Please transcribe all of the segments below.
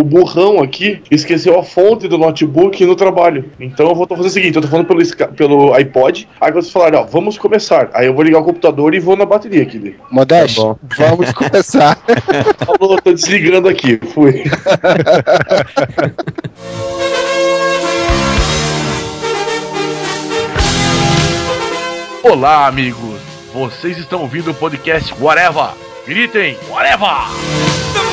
o burrão aqui esqueceu a fonte do notebook no trabalho. Então eu vou fazer o seguinte: eu tô falando pelo, pelo iPod. Aí vocês falarem, ó, vamos começar. Aí eu vou ligar o computador e vou na bateria aqui. Modesto, tá vamos começar. Falou, tô desligando aqui. Fui. Olá, amigos. Vocês estão ouvindo o podcast Whatever. Gritem, Whatever!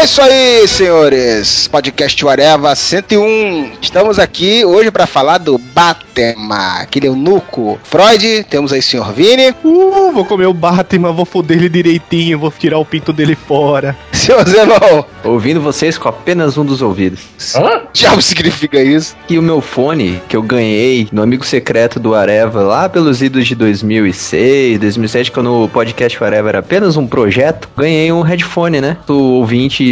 É isso aí, senhores. Podcast Areva 101. Estamos aqui hoje para falar do Batman, aquele eunuco. Freud, temos aí o senhor Vini. Uh, vou comer o Batman, vou foder ele direitinho, vou tirar o pinto dele fora. Senhor Zenon. Ouvindo vocês com apenas um dos ouvidos. Hã? Já significa isso? E o meu fone, que eu ganhei no amigo secreto do Areva, lá pelos idos de 2006, 2007, quando o podcast Areva era apenas um projeto, ganhei um headphone, né? Do ouvinte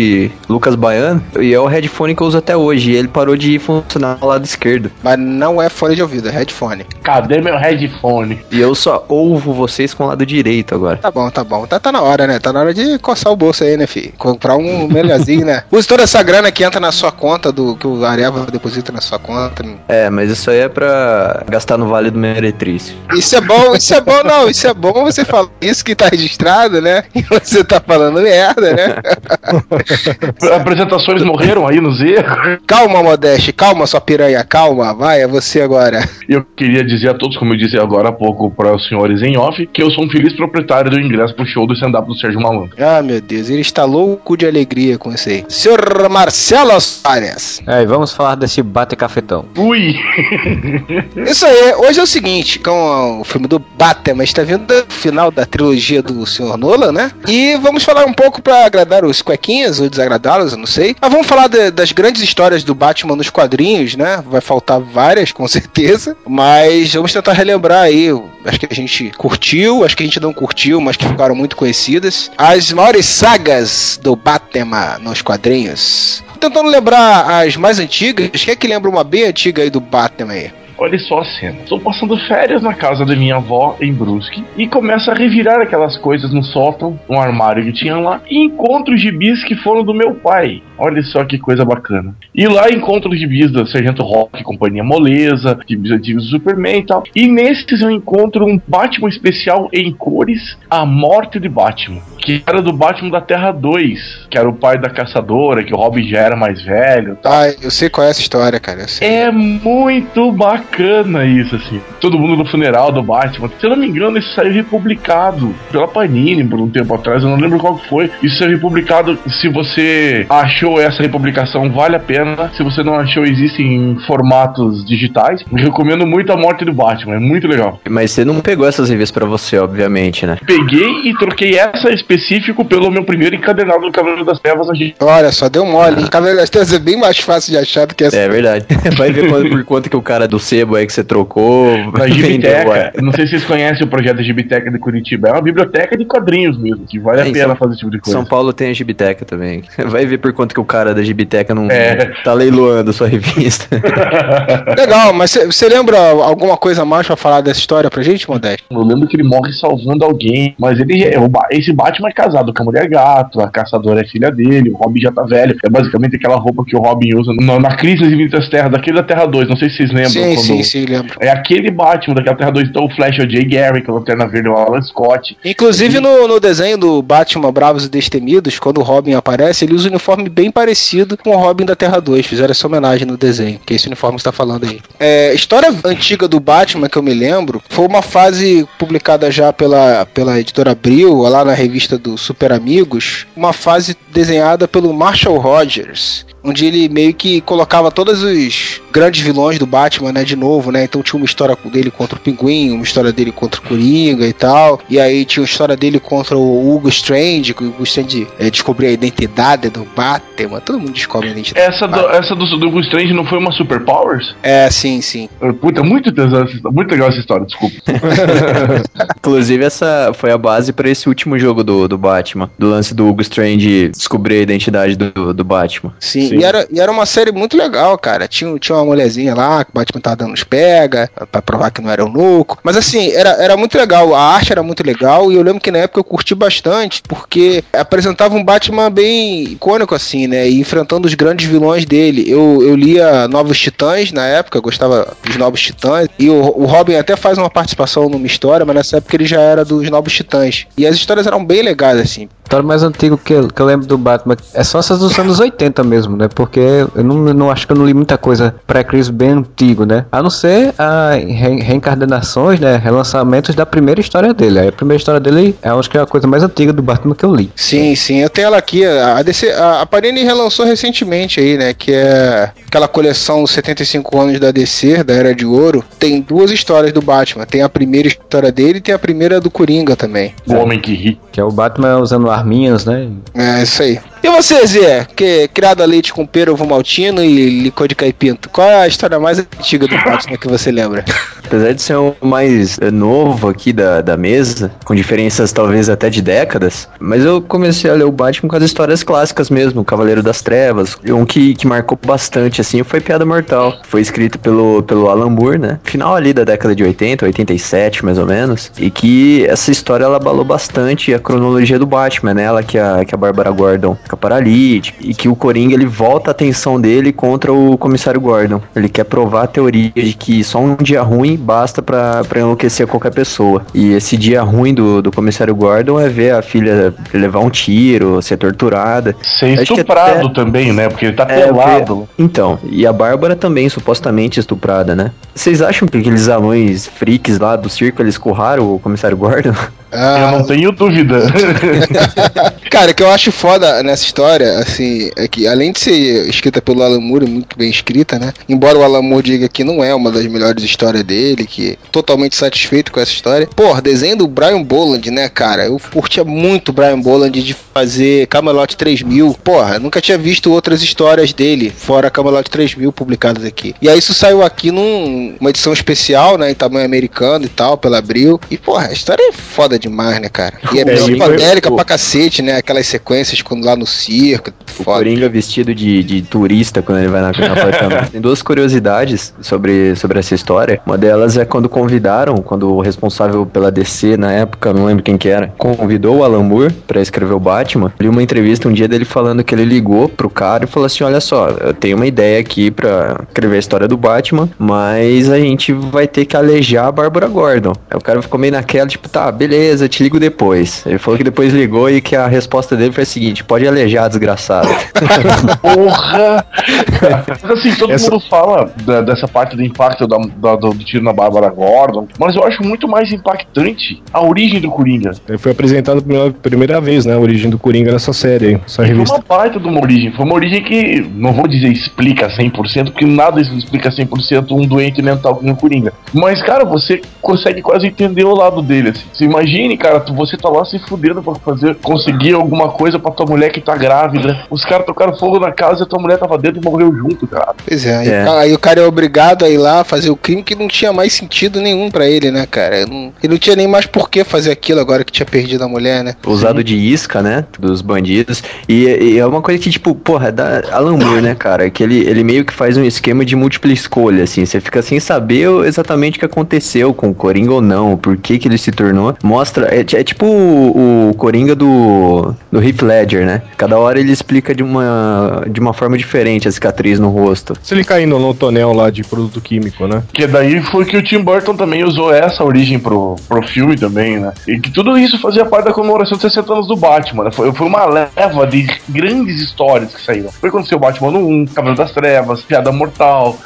Lucas Baiano, e é o headphone que eu uso até hoje. E ele parou de funcionar ao lado esquerdo. Mas não é fone de ouvido, é headphone. Cadê meu headphone? E eu só ouvo vocês com o lado direito agora. Tá bom, tá bom. Tá, tá na hora, né? Tá na hora de coçar o bolso aí, né, filho? Comprar um melhorzinho, né? Use toda essa grana que entra na sua conta, do que o Areva deposita na sua conta. É, mas isso aí é pra gastar no Vale do Meretriz. Isso é bom, isso é bom, não. Isso é bom você falar isso que tá registrado, né? E você tá falando merda, né? Apresentações morreram aí nos erros. Calma, Modeste, calma, sua piranha, calma, vai, é você agora. Eu queria dizer a todos, como eu disse agora há pouco para os senhores em off, que eu sou um feliz proprietário do ingresso pro show do stand-up do Sérgio Malandro. Ah, meu Deus, ele está louco de alegria com isso aí. Senhor Marcelo Soares. É, e vamos falar desse bate cafetão. Ui! isso aí, hoje é o seguinte, com o filme do Batman está vindo o final da trilogia do Senhor Nolan, né? E vamos falar um pouco para agradar os cuequinhas, ou desagradá-los, eu não sei. Mas vamos falar de, das grandes histórias do Batman nos quadrinhos, né? Vai faltar várias, com certeza. Mas vamos tentar relembrar aí. Acho que a gente curtiu, acho que a gente não curtiu, mas que ficaram muito conhecidas. As maiores sagas do Batman nos quadrinhos. Tentando lembrar as mais antigas, quem é que lembra uma bem antiga aí do Batman aí? Olha só a cena. Estou passando férias na casa da minha avó, em Brusque, e começo a revirar aquelas coisas no sótão, um armário que tinha lá, e encontro os gibis que foram do meu pai. Olha só que coisa bacana. E lá encontro os gibis da Sargento Rock, Companhia Moleza, gibis antigos do Superman e tal. E nestes eu encontro um Batman especial em cores, A Morte de Batman. Que era do Batman da Terra 2, que era o pai da caçadora, que o Robin já era mais velho. Tal. Ah, eu sei qual é essa história, cara. É muito bacana isso, assim. Todo mundo no funeral do Batman. Se eu não me engano, isso saiu republicado pela Panini por um tempo atrás. Eu não lembro qual foi. Isso saiu republicado. Se você achou essa republicação, vale a pena. Se você não achou, existem em formatos digitais. Eu recomendo muito a morte do Batman. É muito legal. Mas você não pegou essas revistas para você, obviamente, né? Peguei e troquei essa específico pelo meu primeiro encadernado do Cavaleiro das Trevas. Olha, só deu mole. Ah. Cavaleiro das Trevas é bem mais fácil de achar do que essa. É verdade. Vai ver por quanto que o cara do sebo aí que você trocou. Na Gibiteca. Não sei se vocês conhecem o projeto Gibiteca de Curitiba. É uma biblioteca de quadrinhos mesmo, que vale é, a pena São, fazer esse tipo de coisa. São Paulo tem a Gibiteca também. Vai ver por quanto que o cara da Gibiteca não é. tá leiloando sua revista. Legal, mas você lembra alguma coisa mais pra falar dessa história pra gente, Modesto? Eu lembro que ele morre salvando alguém, mas ele é, esse Batman é casado com a mulher gato, a caçadora é filha dele, o Robin já tá velho. É basicamente aquela roupa que o Robin usa na, na Crise das Infinitas Terras, daquele da Terra 2, não sei se vocês lembram. Sim, quando... sim, sim, lembro. É aquele Batman daquela Terra 2, então o Flash é o Jay Garrick, a Lanterna Verde é o Alan Scott. Inclusive e... no, no desenho do Batman Bravos e Destemidos, quando o Robin aparece, ele usa um uniforme bem parecido com o Robin da Terra 2. Fizeram essa homenagem no desenho, que é esse uniforme que está falando aí. É, história antiga do Batman que eu me lembro foi uma fase publicada já pela, pela editora Abril, lá na revista do Super Amigos, uma fase desenhada pelo Marshall Rogers, onde ele meio que colocava todos os grandes vilões do Batman, né, de novo, né? Então tinha uma história dele contra o Pinguim, uma história dele contra o Coringa e tal. E aí tinha uma história dele contra o Hugo Strange, que o Hugo Strange é, descobriu a identidade do Batman. Todo mundo descobre a identidade. Essa do, essa do, do Hugo Strange não foi uma Superpowers? É, sim, sim. Puta, muito, muito legal essa história, desculpa. Inclusive, essa foi a base para esse último jogo do, do Batman. Do lance do Hugo Strange descobrir a identidade do, do Batman. Sim, E, era, e era uma série muito legal, cara. Tinha, tinha uma mulherzinha lá, que o Batman tava dando os pega, pra provar que não era louco. Mas assim, era, era muito legal. A arte era muito legal. E eu lembro que na época eu curti bastante, porque apresentava um Batman bem icônico, assim, né? E enfrentando os grandes vilões dele. Eu, eu lia Novos Titãs na época, gostava dos Novos Titãs. E o, o Robin até faz uma participação numa história, mas nessa época ele já era dos Novos Titãs. E as histórias eram bem legais, assim. A história mais antiga que eu, que eu lembro do Batman é só essas dos anos 80 mesmo, né? Porque eu não, não acho que eu não li muita coisa pré-Chris bem antigo, né? A não ser a re reencarnações, né? Relançamentos da primeira história dele. Aí a primeira história dele é acho que é a coisa mais antiga do Batman que eu li. Sim, sim. Eu tenho ela aqui. A, DC, a, a Panini relançou recentemente aí, né? Que é aquela coleção 75 anos da DC, da Era de Ouro. Tem duas histórias do Batman. Tem a primeira história dele e tem a primeira do Coringa também. O Homem que Ri. Que é o Batman usando arminhas, né? É, isso aí. E você, Zé, que criado a leite com pera, ovo maltino e licor de caipinto, qual é a história mais antiga do Batman que você lembra? Apesar de ser o mais eh, novo aqui da, da mesa, com diferenças talvez até de décadas, mas eu comecei a ler o Batman com as histórias clássicas mesmo, Cavaleiro das Trevas. Um que, que marcou bastante, assim, foi Piada Mortal. Foi escrito pelo, pelo Alan Moore, né? Final ali da década de 80, 87 mais ou menos. E que essa história ela abalou bastante a cronologia do Batman, né? Ela que a, que a Bárbara Gordon fica paralítica e que o Coringa ele volta a atenção dele contra o comissário Gordon. Ele quer provar a teoria de que só um dia ruim basta para enlouquecer qualquer pessoa. E esse dia ruim do, do comissário Gordon é ver a filha levar um tiro, ser torturada. Ser estuprado até... também, né? Porque ele tá é, pelado. Então, e a Bárbara também supostamente estuprada, né? Vocês acham que aqueles anões freaks lá do circo eles curraram o comissário Gordon? Ah. Eu não tenho dúvida. Cara, o que eu acho foda nessa história, assim, é que além de ser escrita pelo Alan Moore, muito bem escrita, né? Embora o Alan Moore diga que não é uma das melhores histórias dele, que é totalmente satisfeito com essa história. Porra, desenho do Brian Boland, né, cara? Eu curtia muito o Brian Boland de fazer Camelot 3000. Porra, nunca tinha visto outras histórias dele, fora Camelot 3000 publicadas aqui. E aí isso saiu aqui numa edição especial, né, em tamanho americano e tal, pela Abril. E, porra, a história é foda demais, né, cara? E é, é psicodélica pra cacete, né? Aquelas sequências quando lá no circo. O foda. Coringa vestido de, de turista quando ele vai na, na. Tem duas curiosidades sobre, sobre essa história. Uma delas é quando convidaram, quando o responsável pela DC na época, não lembro quem que era, convidou o Alan Moore pra escrever o Batman. Li uma entrevista um dia dele falando que ele ligou pro cara e falou assim: Olha só, eu tenho uma ideia aqui pra escrever a história do Batman, mas a gente vai ter que alejar a Bárbara Gordon. Aí o cara ficou meio naquela, tipo, tá, beleza, te ligo depois. Ele falou que depois ligou e que a resposta dele foi a seguinte: pode alejar, desgraçado. Porra! Mas assim, todo Essa... mundo fala da, dessa parte do impacto da, da, do tiro na Bárbara Gordon, mas eu acho muito mais impactante a origem do Coringa. Ele foi apresentado pela primeira vez, né? A origem do Coringa nessa série, essa revista. Foi uma baita de uma origem. Foi uma origem que, não vou dizer explica 100%, porque nada explica 100% um doente mental como o Coringa. Mas, cara, você consegue quase entender o lado dele, assim. Você imagine, cara, você tá lá se fudendo pra fazer, conseguir alguma coisa pra tua mulher que tá grávida. Os caras tocaram fogo na casa e a tua mulher tava dentro e morreu junto, cara. Pois é, é. Aí, aí, o cara é obrigado a ir lá fazer o crime que não tinha mais sentido nenhum para ele, né, cara? Não, ele não tinha nem mais por que fazer aquilo agora que tinha perdido a mulher, né? Usado Sim. de isca, né? Dos bandidos. E, e, é uma coisa que, tipo, porra, da Alan Moore, né, cara? Que ele, ele meio que faz um esquema de múltipla escolha, assim. Você fica sem saber exatamente o que aconteceu com o Coringa ou não, por que que ele se tornou. Mostra, é, é tipo o, o Coringa do, do Heath Ledger, né? Cada hora ele explica de uma, de uma forma diferente a cicatriz no rosto. Se ele caindo no tonel lá de produto químico, né? Que daí foi que o Tim Burton também usou essa origem pro, pro filme também, né? E que tudo isso fazia parte da comemoração de 60 anos do Batman, né? Foi, foi uma leva de grandes histórias que saíram. Foi quando o Batman no 1, Cavaleiro das Trevas, Piada Mortal,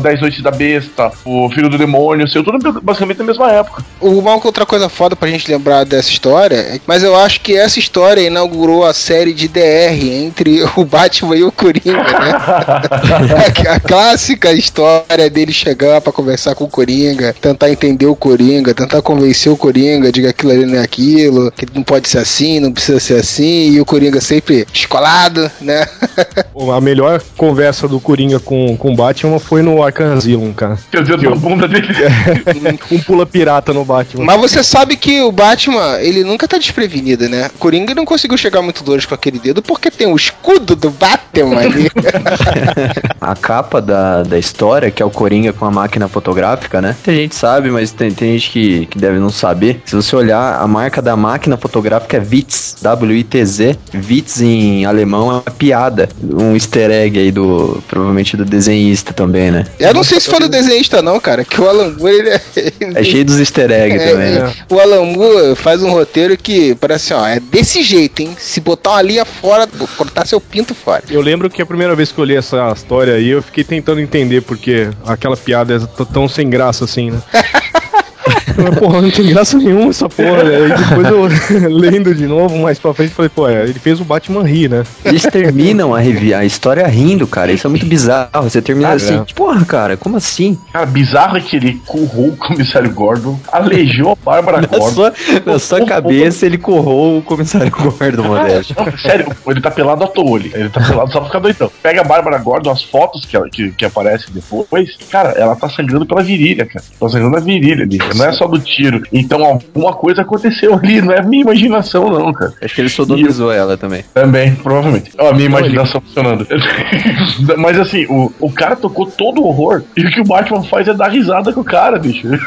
10 Noites da Besta, o Filho do Demônio, saiu tudo basicamente na mesma época. Uma outra coisa foda pra gente lembrar dessa história, mas eu acho que essa história inaugurou a série de DR entre o Batman e o Coringa, né? a, a clássica história dele chegar pra conversar com o Coringa, tentar entender o Coringa, tentar convencer o Coringa de que aquilo ali não é aquilo, que não pode ser assim, não precisa ser assim, e o Coringa sempre escolado, né? A melhor conversa do Coringa com, com o Batman foi no Arkham Asylum, cara. Quer dizer, na bunda dele. Um pula pirata no Batman. Mas você sabe que o Batman, ele nunca tá desprevenido, né? O Coringa não conseguiu chegar muito longe com aquele porque tem o escudo do Batman ali. A capa da, da história, que é o Coringa com a máquina fotográfica, né? Tem gente que sabe, mas tem, tem gente que, que deve não saber. Se você olhar, a marca da máquina fotográfica é Witz, W-I-T-Z. Witz em alemão é piada. Um easter egg aí do, provavelmente do desenhista também, né? Eu não sei se foi do desenhista não, cara, que o Alan Moore, ele é... É cheio dos easter eggs É, também, é. né? O Alan Moore faz um roteiro que parece, ó, é desse jeito, hein? Se botar uma linha fora, cortar seu pinto fora. Eu lembro que a primeira vez que eu li essa história aí, eu fiquei tentando entender porque aquela piada é tão sem graça assim, né? Porra, não tem graça nenhuma essa porra. né? Aí depois eu lendo de novo, mais pra frente, falei, pô, é, ele fez o Batman rir, né? Eles terminam a, revi- a história rindo, cara. Isso é muito bizarro. Você termina Ah, assim, é. porra, cara, como assim? Cara, bizarro é que ele currou o comissário Gordon, aleijou a Bárbara Na Gordon. sua, na sua cabeça ele corrou o comissário Gordon. Não, sério, ele tá pelado à toa ali. Ele tá pelado só pra ficar doidão. Pega a Bárbara Gordon, as fotos que, ela- que, que aparecem depois, cara, ela tá sangrando pela virilha, cara. Tá sangrando a virilha ali. Não é só do tiro. Então alguma coisa aconteceu ali, não é minha imaginação, não, cara. Acho que ele sodomizou ela também. Também, provavelmente. Ó, a minha imaginação funcionando. Mas assim, o, o cara tocou todo o horror. E o que o Batman faz é dar risada com o cara, bicho.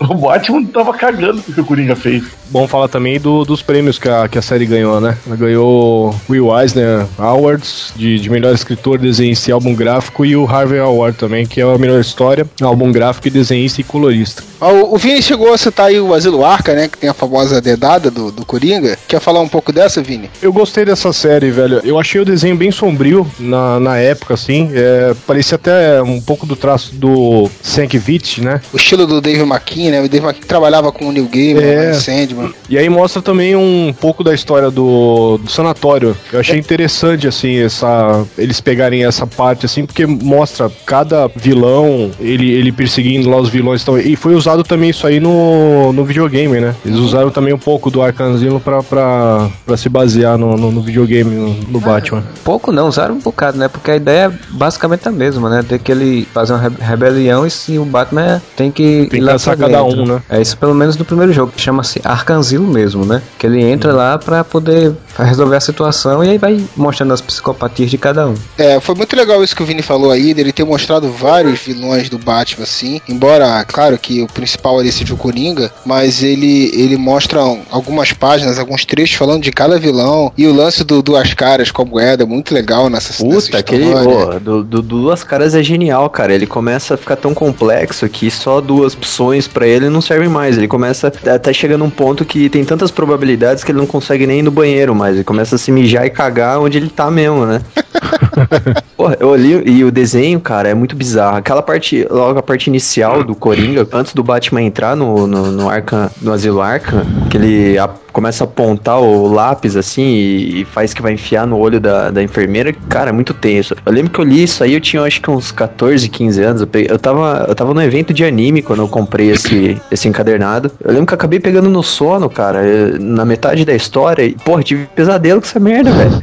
O Batman tava cagando com o que o Coringa fez. Bom falar também do- dos prêmios que a, que a série ganhou, né? Ela ganhou Will Eisner Awards de, de melhor escritor, desenhista e álbum gráfico e o Harvey Award também, que é a melhor história, álbum gráfico e desenhista e colorista. Ó, O, o chegou a citar aí o Asilo Arca, né? Que tem a famosa dedada do, do Coringa. Quer falar um pouco dessa, Vini? Eu gostei dessa série, velho. Eu achei o desenho bem sombrio na, na época, assim. É, parecia até um pouco do traço do Sienkiewicz, né? O estilo do Dave McKean, né? O Dave McKean trabalhava com o Neil Gaiman, É. o Sandman. E aí mostra também um pouco da história do, do sanatório. Eu achei interessante, assim, essa eles pegarem essa parte, assim, porque mostra cada vilão, ele, ele perseguindo lá os vilões. Então, e foi usado também isso aí no, no videogame, né? Eles usaram também um pouco do Asylum pra, pra, pra se basear no, no, no videogame, no, no Batman. Pouco não, usaram um bocado, né? Porque a ideia é basicamente a mesma, né? Ter que ele fazer uma re- rebelião e se o Batman tem que Tem que ir lá caçar pra cada um, né? É isso pelo menos no primeiro jogo, que chama-se Arcanzilo mesmo, né? Que ele entra lá pra poder resolver a situação e aí vai mostrando as psicopatias de cada um. É, foi muito legal isso que o Vini falou aí, dele ter mostrado vários vilões do Batman, assim. Embora, claro que o principal ali seja o Coringa, mas ele, ele mostra algumas páginas, alguns trechos falando de cada vilão. E o lance do Duas Caras com a moeda, é muito legal nessa nessa Puta, aquele. história. Ô, do, do Duas Caras é genial, cara. Ele começa a ficar tão complexo que só duas opções pra ele não servem mais. Ele começa até chegando num ponto que tem tantas probabilidades que ele não consegue nem ir no banheiro mais. Ele começa a se mijar e cagar onde ele tá mesmo, né? Porra, eu olhei e o desenho, cara, é muito bizarro. Aquela parte, logo a parte inicial do Coringa, antes do Batman entrar no, no, no Arkham, no Asilo Arkham, que ele começa a apontar o lápis assim e, e faz que vai enfiar no olho da, da enfermeira, cara, é muito tenso. Eu lembro que eu li isso aí, eu tinha acho que uns 14, 15 anos. Eu, peguei- eu, tava, eu tava no evento de anime quando eu comprei esse, esse encadernado. Eu lembro que eu acabei pegando no sono, cara, eh, na metade da história. E, porra, tive pesadelo com essa merda, velho.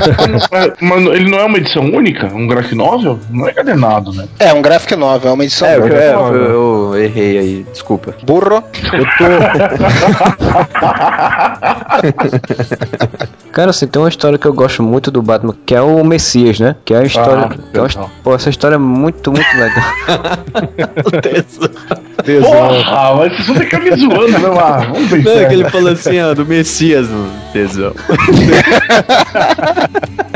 Mas, ele não é uma edição única? Um graphic novel? Não é cadernado, né? É, um graphic novel, é uma edição É, eu, boa. é, eu, eu errei aí, desculpa. burro. Cara, assim, tem uma história que eu gosto muito do Batman, que é o Messias, né? Que é a história. Ah, que é uma pô, essa história é muito, muito legal. Tesão. Porra, mas vocês vão ficar me zoando, né? Mas vamos ver Não, é que ele falou assim, ó, do Messias, tesão.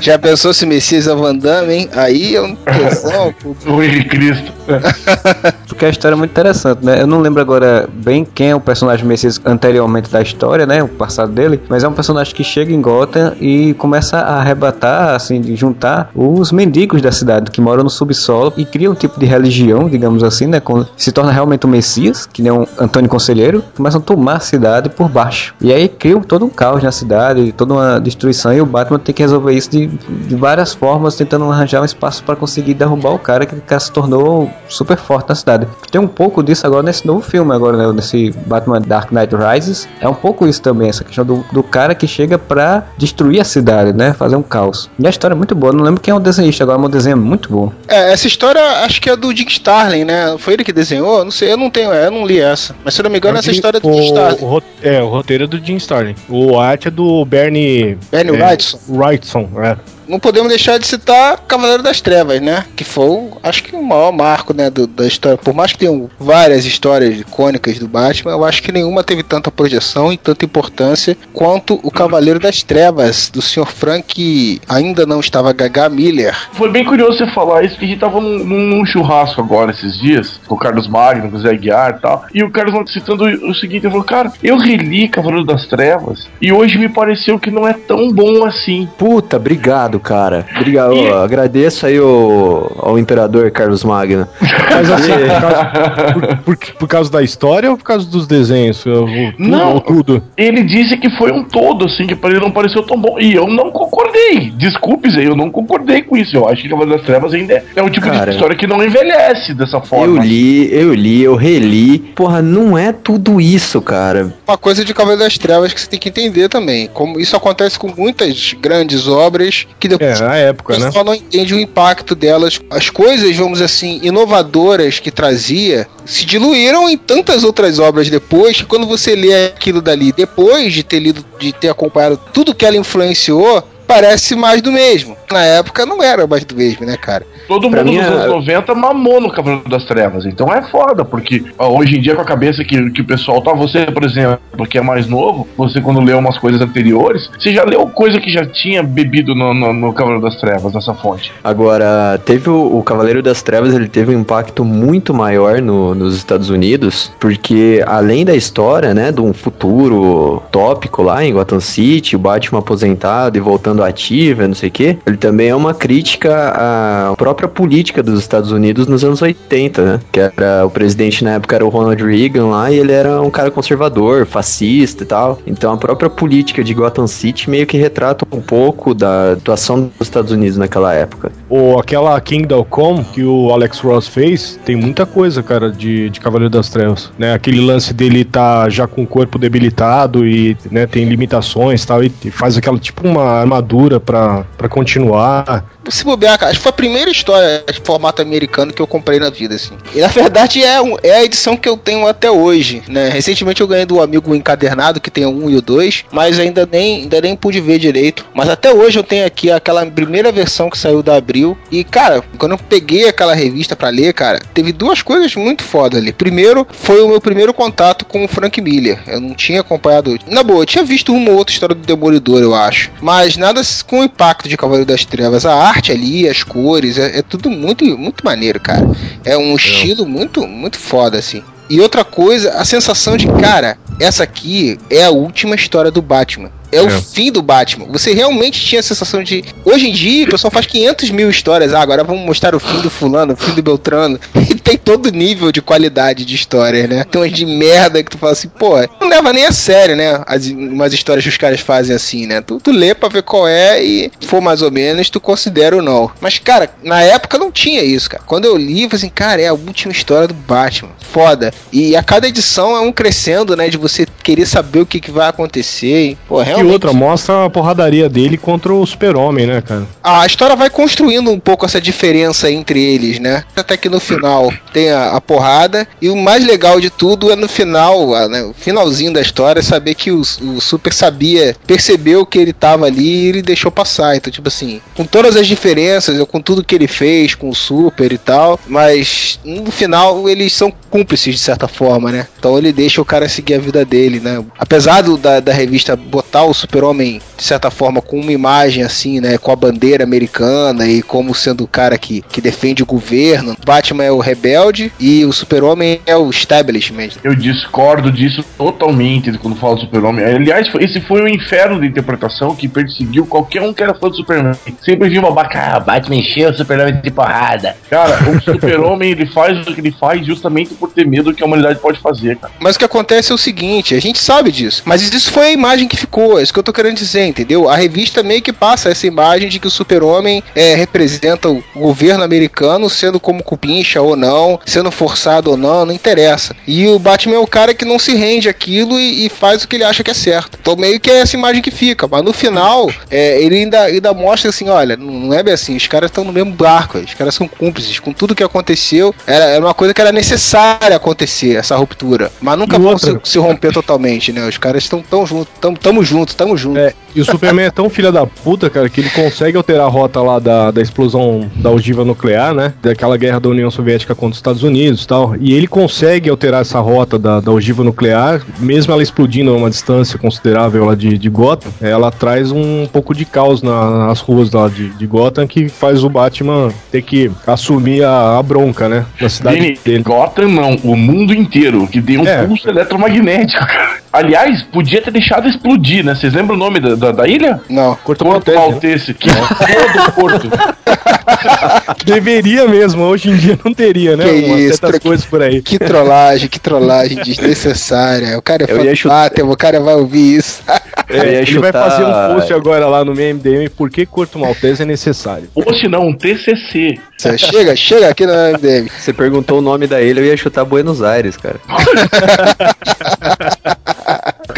Já pensou se Messias é o Van Damme, hein? Aí é um tesão. O Henrique Cristo. porque a história é muito interessante, né? Eu não lembro agora bem quem é o personagem Messias anteriormente da história, né? O passado dele, mas é um personagem que chega em Gotham e começa a arrebatar, assim, de juntar os mendigos da cidade que moram no subsolo e cria um tipo de religião, digamos assim, né? Com, se torna realmente um Messias, que nem um Antônio Conselheiro, começam a tomar a cidade por baixo. E aí criam todo um caos na cidade, toda uma destruição, e o Batman tem que resolver isso de, de várias formas, tentando arranjar um espaço para conseguir derrubar o cara, que cara se tornou super forte na cidade. Tem um pouco disso agora nesse novo filme, agora, né? Nesse Batman Dark Knight Rises. É um pouco isso também, essa questão do, do cara que chega pra destruir a cidade, né? Fazer um caos. E a história é muito boa, não lembro quem é o desenhista, agora o desenho é muito bom. É, essa história acho que é do Dick Starling, né? Foi ele que desenhou? Não sei, eu não tenho, eu não li essa. Mas se eu não me engano, essa história é do Dick Starling. O, é, o roteiro é do Jim Starlin. O arte é do Bernie. Bernie é, Wrightson. Wrightson, é não podemos deixar de citar Cavaleiro das Trevas, né? Que foi, acho que o maior marco, né, do, da história. Por mais que tenham várias histórias icônicas do Batman, eu acho que nenhuma teve tanta projeção e tanta importância quanto o Cavaleiro das Trevas, do Sr. Frank, ainda não estava Gaga Miller. Foi bem curioso você falar isso, porque a gente tava num, num churrasco agora esses dias, com o Carlos Magno, com o Zé Guiar e tal, e o Carlos citando o seguinte, ele falou, cara, eu reli Cavaleiro das Trevas, e hoje me pareceu que não é tão bom assim. Puta, obrigado obrigado, cara. Obrigado. E... agradeço aí o, ao imperador Carlos Magno. Mas assim, por causa, por, por, por causa, da história ou por causa dos desenhos? Tudo, não, tudo? Ele disse que foi um todo, assim, que para ele não pareceu tão bom. E eu não concordei. Desculpe, Zé, eu não concordei com isso. Eu acho que Cavaleiro das Trevas ainda é o tipo cara, de história que não envelhece dessa forma. Eu li, eu li, eu reli. Porra, não é tudo isso, cara. Uma coisa de Cavaleiro das Trevas que você tem que entender também. Como isso acontece com muitas grandes obras que depois é, na época, né? Só não entende o impacto delas. As coisas, vamos assim, inovadoras que trazia se diluíram em tantas outras obras depois que quando você lê aquilo dali, depois de ter lido, de ter acompanhado tudo que ela influenciou, parece mais do mesmo. Na época não era mais do mesmo, né, cara? Todo mundo nos anos 90 mamou no Cavaleiro das Trevas. Então é foda, porque ó, hoje em dia, com a cabeça que, que o pessoal tá, você, por exemplo, que é mais novo, você quando leu umas coisas anteriores, você já leu coisa que já tinha bebido no, no, no Cavaleiro das Trevas, nessa fonte. Agora, teve o, o, Cavaleiro das Trevas, ele teve um impacto muito maior no, nos Estados Unidos, porque além da história, né, de um futuro tópico lá em Gotham City, o Batman aposentado e voltando ativa, não sei o que, ele também é uma crítica à própria própria política dos Estados Unidos nos anos 80, né? Que era o presidente na época era o Ronald Reagan lá e ele era um cara conservador, fascista e tal. Então a própria política de Gotham City meio que retrata um pouco da atuação dos Estados Unidos naquela época. Ou aquela Kingdom Come que o Alex Ross fez, tem muita coisa, cara, de, de Cavaleiro das Trevas, né? Aquele lance dele tá já com o corpo debilitado e, né, tem limitações tal, e faz aquela tipo uma armadura para continuar. Se bobear, cara, acho que foi a primeira história de formato americano que eu comprei na vida, assim. E na verdade é, um, é a edição que eu tenho até hoje, né? Recentemente eu ganhei do amigo encadernado, que tem o 1 e o 2, mas ainda nem, ainda nem pude ver direito. Mas até hoje eu tenho aqui aquela primeira versão que saiu da Abril. E, cara, quando eu peguei aquela revista para ler, cara, teve duas coisas muito foda ali. Primeiro, foi o meu primeiro contato com o Frank Miller. Eu não tinha acompanhado. Na boa, eu tinha visto uma ou outra história do Demolidor, eu acho. Mas nada com o impacto de Cavaleiro das Trevas. A arte ali, as cores, é, é tudo muito, muito maneiro, cara. É um estilo muito, muito foda, assim. E outra coisa, a sensação de, cara, essa aqui é a última história do Batman. É, é, o fim do Batman. Você realmente tinha a sensação de. Hoje em dia, o pessoal faz 500 mil histórias. Ah, agora vamos mostrar o fim do Fulano, o fim do Beltrano. E tem todo nível de qualidade de história, né? Tem umas de merda que tu fala assim, pô, não leva nem a sério, né? As, umas histórias que os caras fazem assim, né? Tu, tu lê pra ver qual é e, for mais ou menos, tu considera ou não. Mas, cara, na época não tinha isso, cara. Quando eu li, eu falei assim, cara, é a última história do Batman. Foda. E a cada edição é um crescendo, né? De você querer saber o que, que vai acontecer. E, pô, realmente. E outra, mostra a porradaria dele contra o super-homem, né, cara? A história vai construindo um pouco essa diferença entre eles, né? Até que no final tem a, a porrada. E o mais legal de tudo é no final, a, né, o finalzinho da história, saber que o, o Super sabia, percebeu que ele tava ali e ele deixou passar. Então, tipo assim, com todas as diferenças, com tudo que ele fez com o Super e tal, mas no final eles são cúmplices de certa forma, né? Então ele deixa o cara seguir a vida dele, né? Apesar do, da, da revista botar o super-homem, de certa forma, com uma imagem assim, né? Com a bandeira americana e como sendo o cara que, que defende o governo. Batman é o rebelde e o super-homem é o establishment. Eu discordo disso totalmente quando falo Super-Homem. Aliás, esse foi um inferno de interpretação que perseguiu qualquer um que era fã do Superman. Sempre vinha uma baca, ah, Batman encheu o Super-Homem de porrada. Cara, o Super-Homem ele faz o que ele faz justamente por ter medo do que a humanidade pode fazer, cara. Mas o que acontece é o seguinte, a gente sabe disso. Mas isso foi a imagem que ficou, é isso que eu tô querendo dizer, entendeu? A revista meio que passa essa imagem de que o super-homem é, representa o governo americano, sendo como cupincha ou não, sendo forçado ou não, não interessa. E o Batman é o cara que não se rende àquilo e, e faz o que ele acha que é certo. Então meio que é essa imagem que fica. Mas no final, é, ele ainda, ainda mostra assim, olha, não é bem assim, os caras estão no mesmo barco, os caras são cúmplices. Com tudo que aconteceu, era, era uma coisa que era necessária acontecer, essa ruptura. Mas nunca vão se, se romper totalmente, né? Os caras estão tão juntos, tamo, tamo junto, tamo junto. É, e o Superman é tão filha da puta, cara, que ele consegue alterar a rota lá da, da explosão da ogiva nuclear, né? Daquela guerra da União Soviética contra os Estados Unidos e tal. E ele consegue alterar essa rota da, da ogiva nuclear, mesmo ela explodindo a uma distância considerável lá de, de Gotham, ela traz um pouco de caos na- nas ruas lá de, de Gotham que faz o Batman ter que assumir a, a bronca, né? Na cidade Vini, dele. Gotham não, o mundo inteiro, que tem um É. pulso eletromagnético, cara. Aliás, podia ter deixado explodir, né? Vocês lembram o nome da, da, da ilha? Não. Corto Porto Maltese? Maltese. Que porra do Porto. Deveria mesmo, hoje em dia não teria, né? Que Umas isso, tra- coisas por aí. Que trollagem, que trollagem desnecessária. O cara é chutar- o cara vai ouvir isso. Eu ia É, ele vai chutar- fazer um post agora lá no meu MDM por que Corto Maltese é necessário. Post não, um TCC. chega, chega aqui no MDM. Você perguntou o nome da ilha, eu ia chutar Buenos Aires, cara.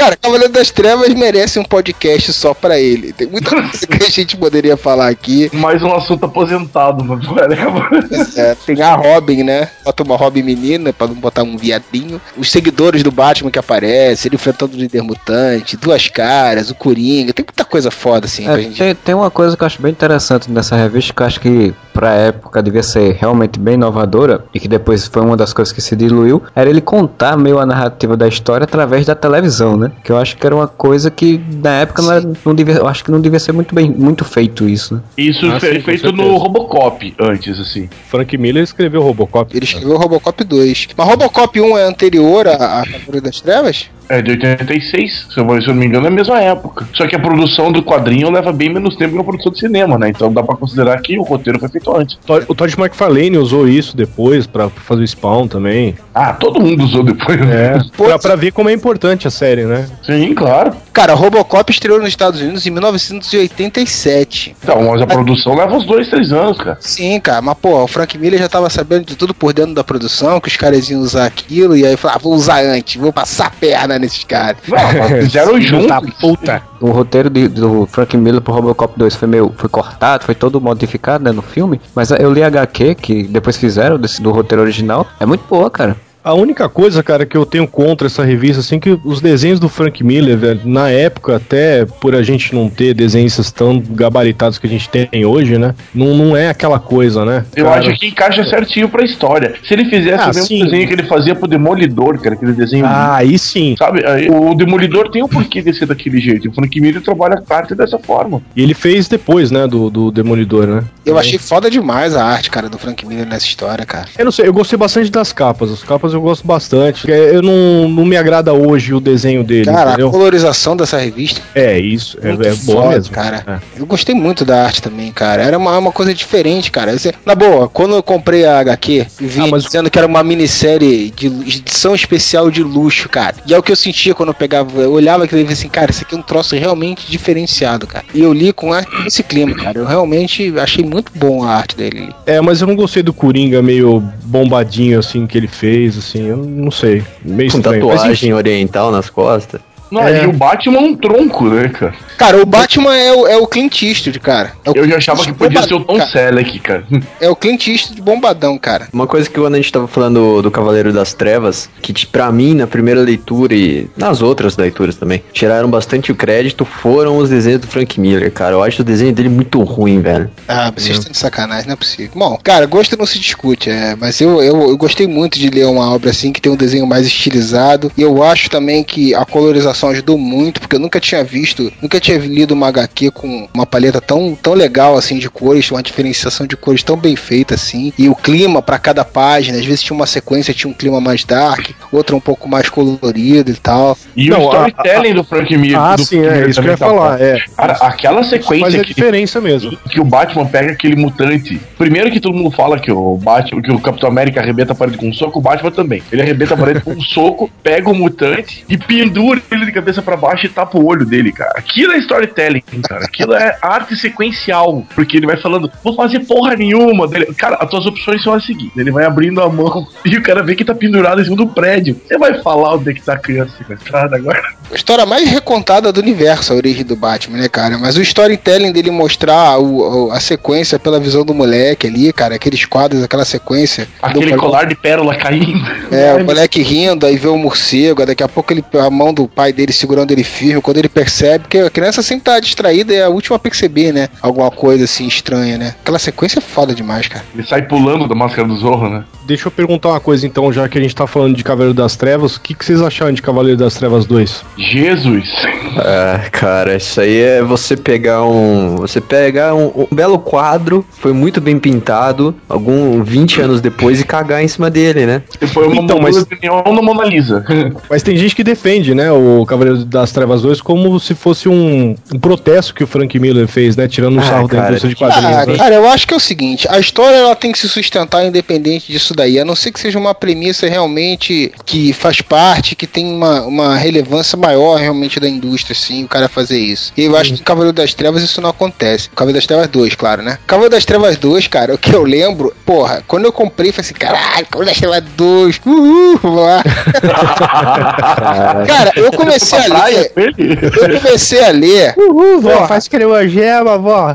Cara, Cavaleiro das Trevas merece um podcast só pra ele. Tem muita coisa que a gente poderia falar aqui. Mais um assunto aposentado no É, tem a Robin, né? Bota uma Robin menina pra não botar um viadinho. Os seguidores do Batman que aparecem, ele enfrentando o líder mutante, duas caras, o Coringa. Tem muita coisa foda assim É, pra gente. tem, tem uma coisa que eu acho bem interessante nessa revista que eu acho que pra época devia ser realmente bem inovadora e que depois foi uma das coisas que se diluiu, era ele contar meio a narrativa da história através da televisão, né? Que eu acho que era uma coisa que na época não, era- não devia, eu acho que não devia ser muito bem muito feito isso, né? Isso Ah, foi sim, feito no Robocop antes, assim. Frank Miller escreveu Robocop. Ele escreveu Robocop 2. Mas Robocop 1 é anterior a, a Cavaleiro das Trevas? É de 86, se eu, se eu não me engano, é a mesma época. Só que a produção do quadrinho leva bem menos tempo que a produção de cinema, né? Então dá pra considerar que o roteiro foi feito antes. O Todd McFarlane usou isso depois pra fazer o Spawn também. Ah, todo mundo usou depois. né? É, pra, pra ver como é importante a série, né? Sim, claro. Cara, Robocop estreou nos Estados Unidos em 1987. Então, mas a produção leva uns dois, três anos, cara. Sim, cara, mas pô, o Frank Miller já tava sabendo de tudo por dentro da produção, que os caras iam usar aquilo, e aí falou, ah, vou usar antes, vou passar a perna nesses caras. Não, fizeram junto. puta. O roteiro de- do Frank Miller pro Robocop 2 foi meio foi cortado, foi todo modificado né, no filme, mas eu li a HQ que depois fizeram desse, do roteiro original, é muito boa, cara. A única coisa, cara, que eu tenho contra essa revista, assim, que os desenhos do Frank Miller, velho, na época, até por a gente não ter desenhistas tão gabaritados que a gente tem hoje, né? Não, não é aquela coisa, né? Eu Cara, acho que encaixa certinho pra história. Se ele fizesse Ah, o mesmo sim. desenho que ele fazia pro Demolidor, cara, aquele desenho. Ah, aí sim. Sabe, aí, o Demolidor tem o porquê de ser daquele jeito. O Frank Miller trabalha a arte dessa forma. E ele fez depois, né, do, do Demolidor, né? Eu achei foda demais a arte, cara, do Frank Miller nessa história, cara. Eu não sei, eu gostei bastante das capas. As capas eu gosto bastante. É, Eu não, não me agrada hoje o desenho dele, Cara, a entendeu? colorização dessa revista É, isso. É, é boa mesmo. cara. É. Eu gostei muito da arte também, cara. Era uma, uma coisa diferente, cara. Na boa, quando eu comprei a HQ, vi Ah, mas- dizendo que era uma minissérie de edição especial de luxo, cara. E é o que eu sentia quando eu pegava, eu olhava aquilo e falei assim, cara, isso aqui é um troço realmente diferenciado, cara. E eu li com a- esse clima, cara. Eu realmente achei muito bom a arte dele. É, mas eu não gostei do Coringa meio bombadinho, assim, que ele fez, assim, eu não sei. Meio Com estranho. Mas, tatuagem oriental nas costas. Não, É. E o Batman é um tronco, né, cara? Cara, o Batman é o, é o Clint Eastwood, cara. É o Eu já achava que podia ser o Tom cara. Selleck, cara. É o Clint Eastwood bombadão, cara. Uma coisa que quando a gente tava falando do Cavaleiro das Trevas, que pra mim, na primeira leitura e nas outras leituras também, tiraram bastante o crédito, foram os desenhos do Frank Miller, cara. Eu acho o desenho dele muito ruim, velho. Ah, vocês estão de sacanagem, não é possível. Bom, cara, gosto não se discute, é, mas eu, eu, eu gostei muito de ler uma obra assim que tem um desenho mais estilizado. E eu acho também que a colorização ilustração ajudou muito, porque eu nunca tinha visto, nunca tinha lido uma HQ com uma paleta tão, tão legal assim de cores, uma diferenciação de cores tão bem feita assim, e o clima para cada página, às vezes tinha uma sequência, tinha um clima mais dark, outra um pouco mais colorido e tal. E Não, o storytelling do Frank Miller. Ah, do sim, Frank é isso que eu ia tá falar. bom. É. Cara, aquela Faz sequência a que, diferença mesmo. que o Batman pega aquele mutante. Primeiro que todo mundo fala que o Batman, que o Capitão América arrebenta a parede com um soco, o Batman também. Ele arrebenta a parede com um soco, pega o mutante e pendura ele de cabeça pra baixo e tapa o olho dele, cara. Aquilo é storytelling, cara. Aquilo é arte sequencial. Porque ele vai falando, vou fazer porra nenhuma. Dele. Cara, as tuas opções são as seguintes. Ele vai abrindo a mão e o cara vê que tá pendurado em cima do prédio. Você vai falar onde é que tá a criança sequestrada agora? A história mais recontada do universo, a origem do Batman, né, cara? Mas o storytelling dele mostrar o- a sequência pela visão do moleque ali, cara, aqueles quadros, aquela sequência. Aquele colar de pérola caindo. É, o moleque rindo, aí vê o morcego, aí daqui a pouco ele, a mão do pai dele segurando ele firme, quando ele percebe, porque a criança sempre tá distraída, é a última a perceber, né? Alguma coisa assim estranha, né? Aquela sequência é foda demais, cara. Ele sai pulando da máscara do Zorro, né? Deixa eu perguntar uma coisa então, já que a gente tá falando de Cavaleiro das Trevas, o que, que vocês acharam de Cavaleiro das Trevas 2? Jesus. Ah, cara, isso aí é você pegar um. Você pegar um, um belo quadro, foi muito bem pintado, algum 20 anos depois, e cagar em cima dele, né? Foi uma Então, mas- de neon na Mona Lisa. Mas tem gente que defende, né, o Cavaleiro das Trevas 2 como se fosse um, um protesto que o Frank Miller fez, né, tirando um Ah, sarro da cara, indústria de quadrinhos, Ah, né? cara, eu acho que é o seguinte, a história ela tem que se sustentar independente disso daí, a não ser que seja uma premissa realmente que faz parte, que tem uma, uma relevância maior realmente da indústria, assim, o cara fazer isso. E eu acho que no Cavaleiro das Trevas isso não acontece. Cavaleiro das Trevas 2, claro, né? Cavaleiro das Trevas 2, cara, o que eu lembro, porra, quando eu comprei, eu falei assim, caralho, Cavaleiro das Trevas 2, uhul, vamos lá. cara, eu comecei a ler, eu comecei a ler, Uhul, vó, faz querer uma gema, vó.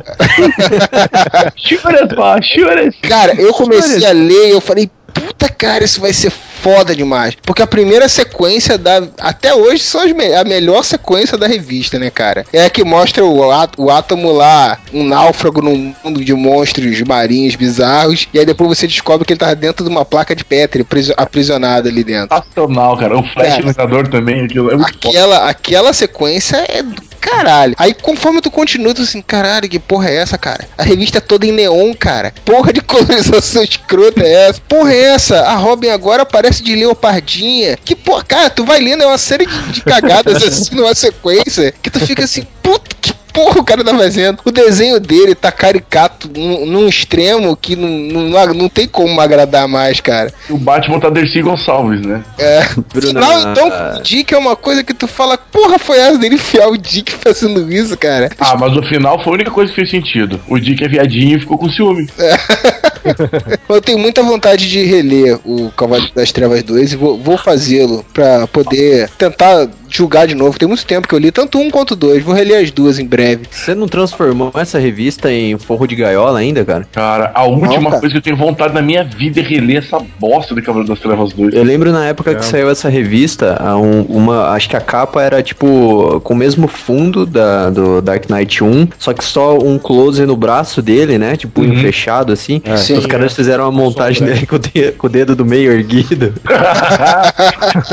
Chura, pá, chura. Cara, eu comecei a ler e eu falei, puta cara, isso vai ser foda demais. Porque a primeira sequência da. Até hoje são a melhor sequência da revista, né, cara? É a que mostra o, o átomo lá, um náufrago num mundo de monstros marinhos bizarros. E aí depois você descobre que ele tá dentro de uma placa de Petri, aprisionado ali dentro. Sensacional, cara. O Flash Cara. Também, aquilo é foda. Aquela, aquela sequência é caralho. Aí conforme tu continua, tu assim, caralho, que porra é essa, cara? A revista é toda em neon, cara. Porra de colorização escrota é essa? Porra é essa? A Robin agora parece de leopardinha. Que porra, cara, tu vai lendo é uma série de, de cagadas assim numa sequência que tu fica assim, puta porra o cara tá fazendo? O desenho dele tá caricato num, num extremo que não, não, não tem como agradar mais, cara. O Batman tá Dercy Gonçalves, né? É. Final, então, ah. o Dick é uma coisa que tu fala, porra, foi essa dele enfiar o Dick fazendo isso, cara. Ah, mas no final foi a única coisa que fez sentido. O Dick é viadinho e ficou com ciúme. Eu tenho muita vontade de reler o Cavaleiro das Trevas 2 e vou, vou fazê-lo pra poder tentar julgar de novo. Tem muito tempo que eu li tanto um quanto dois. Vou reler as duas em breve. Você não transformou essa revista em forro de gaiola ainda, cara? Cara, a última cara. coisa que eu tenho vontade na minha vida é reler essa bosta de Cavaleiro das Trevas 2. Eu lembro na época que saiu essa revista, um- uma, acho que a capa era tipo com o mesmo fundo da, do Dark Knight 1, só que só um close no braço dele, né? Tipo, punho Uhum. fechado assim. Sim. Os caras fizeram uma montagem dele com o, de- com o dedo do meio erguido.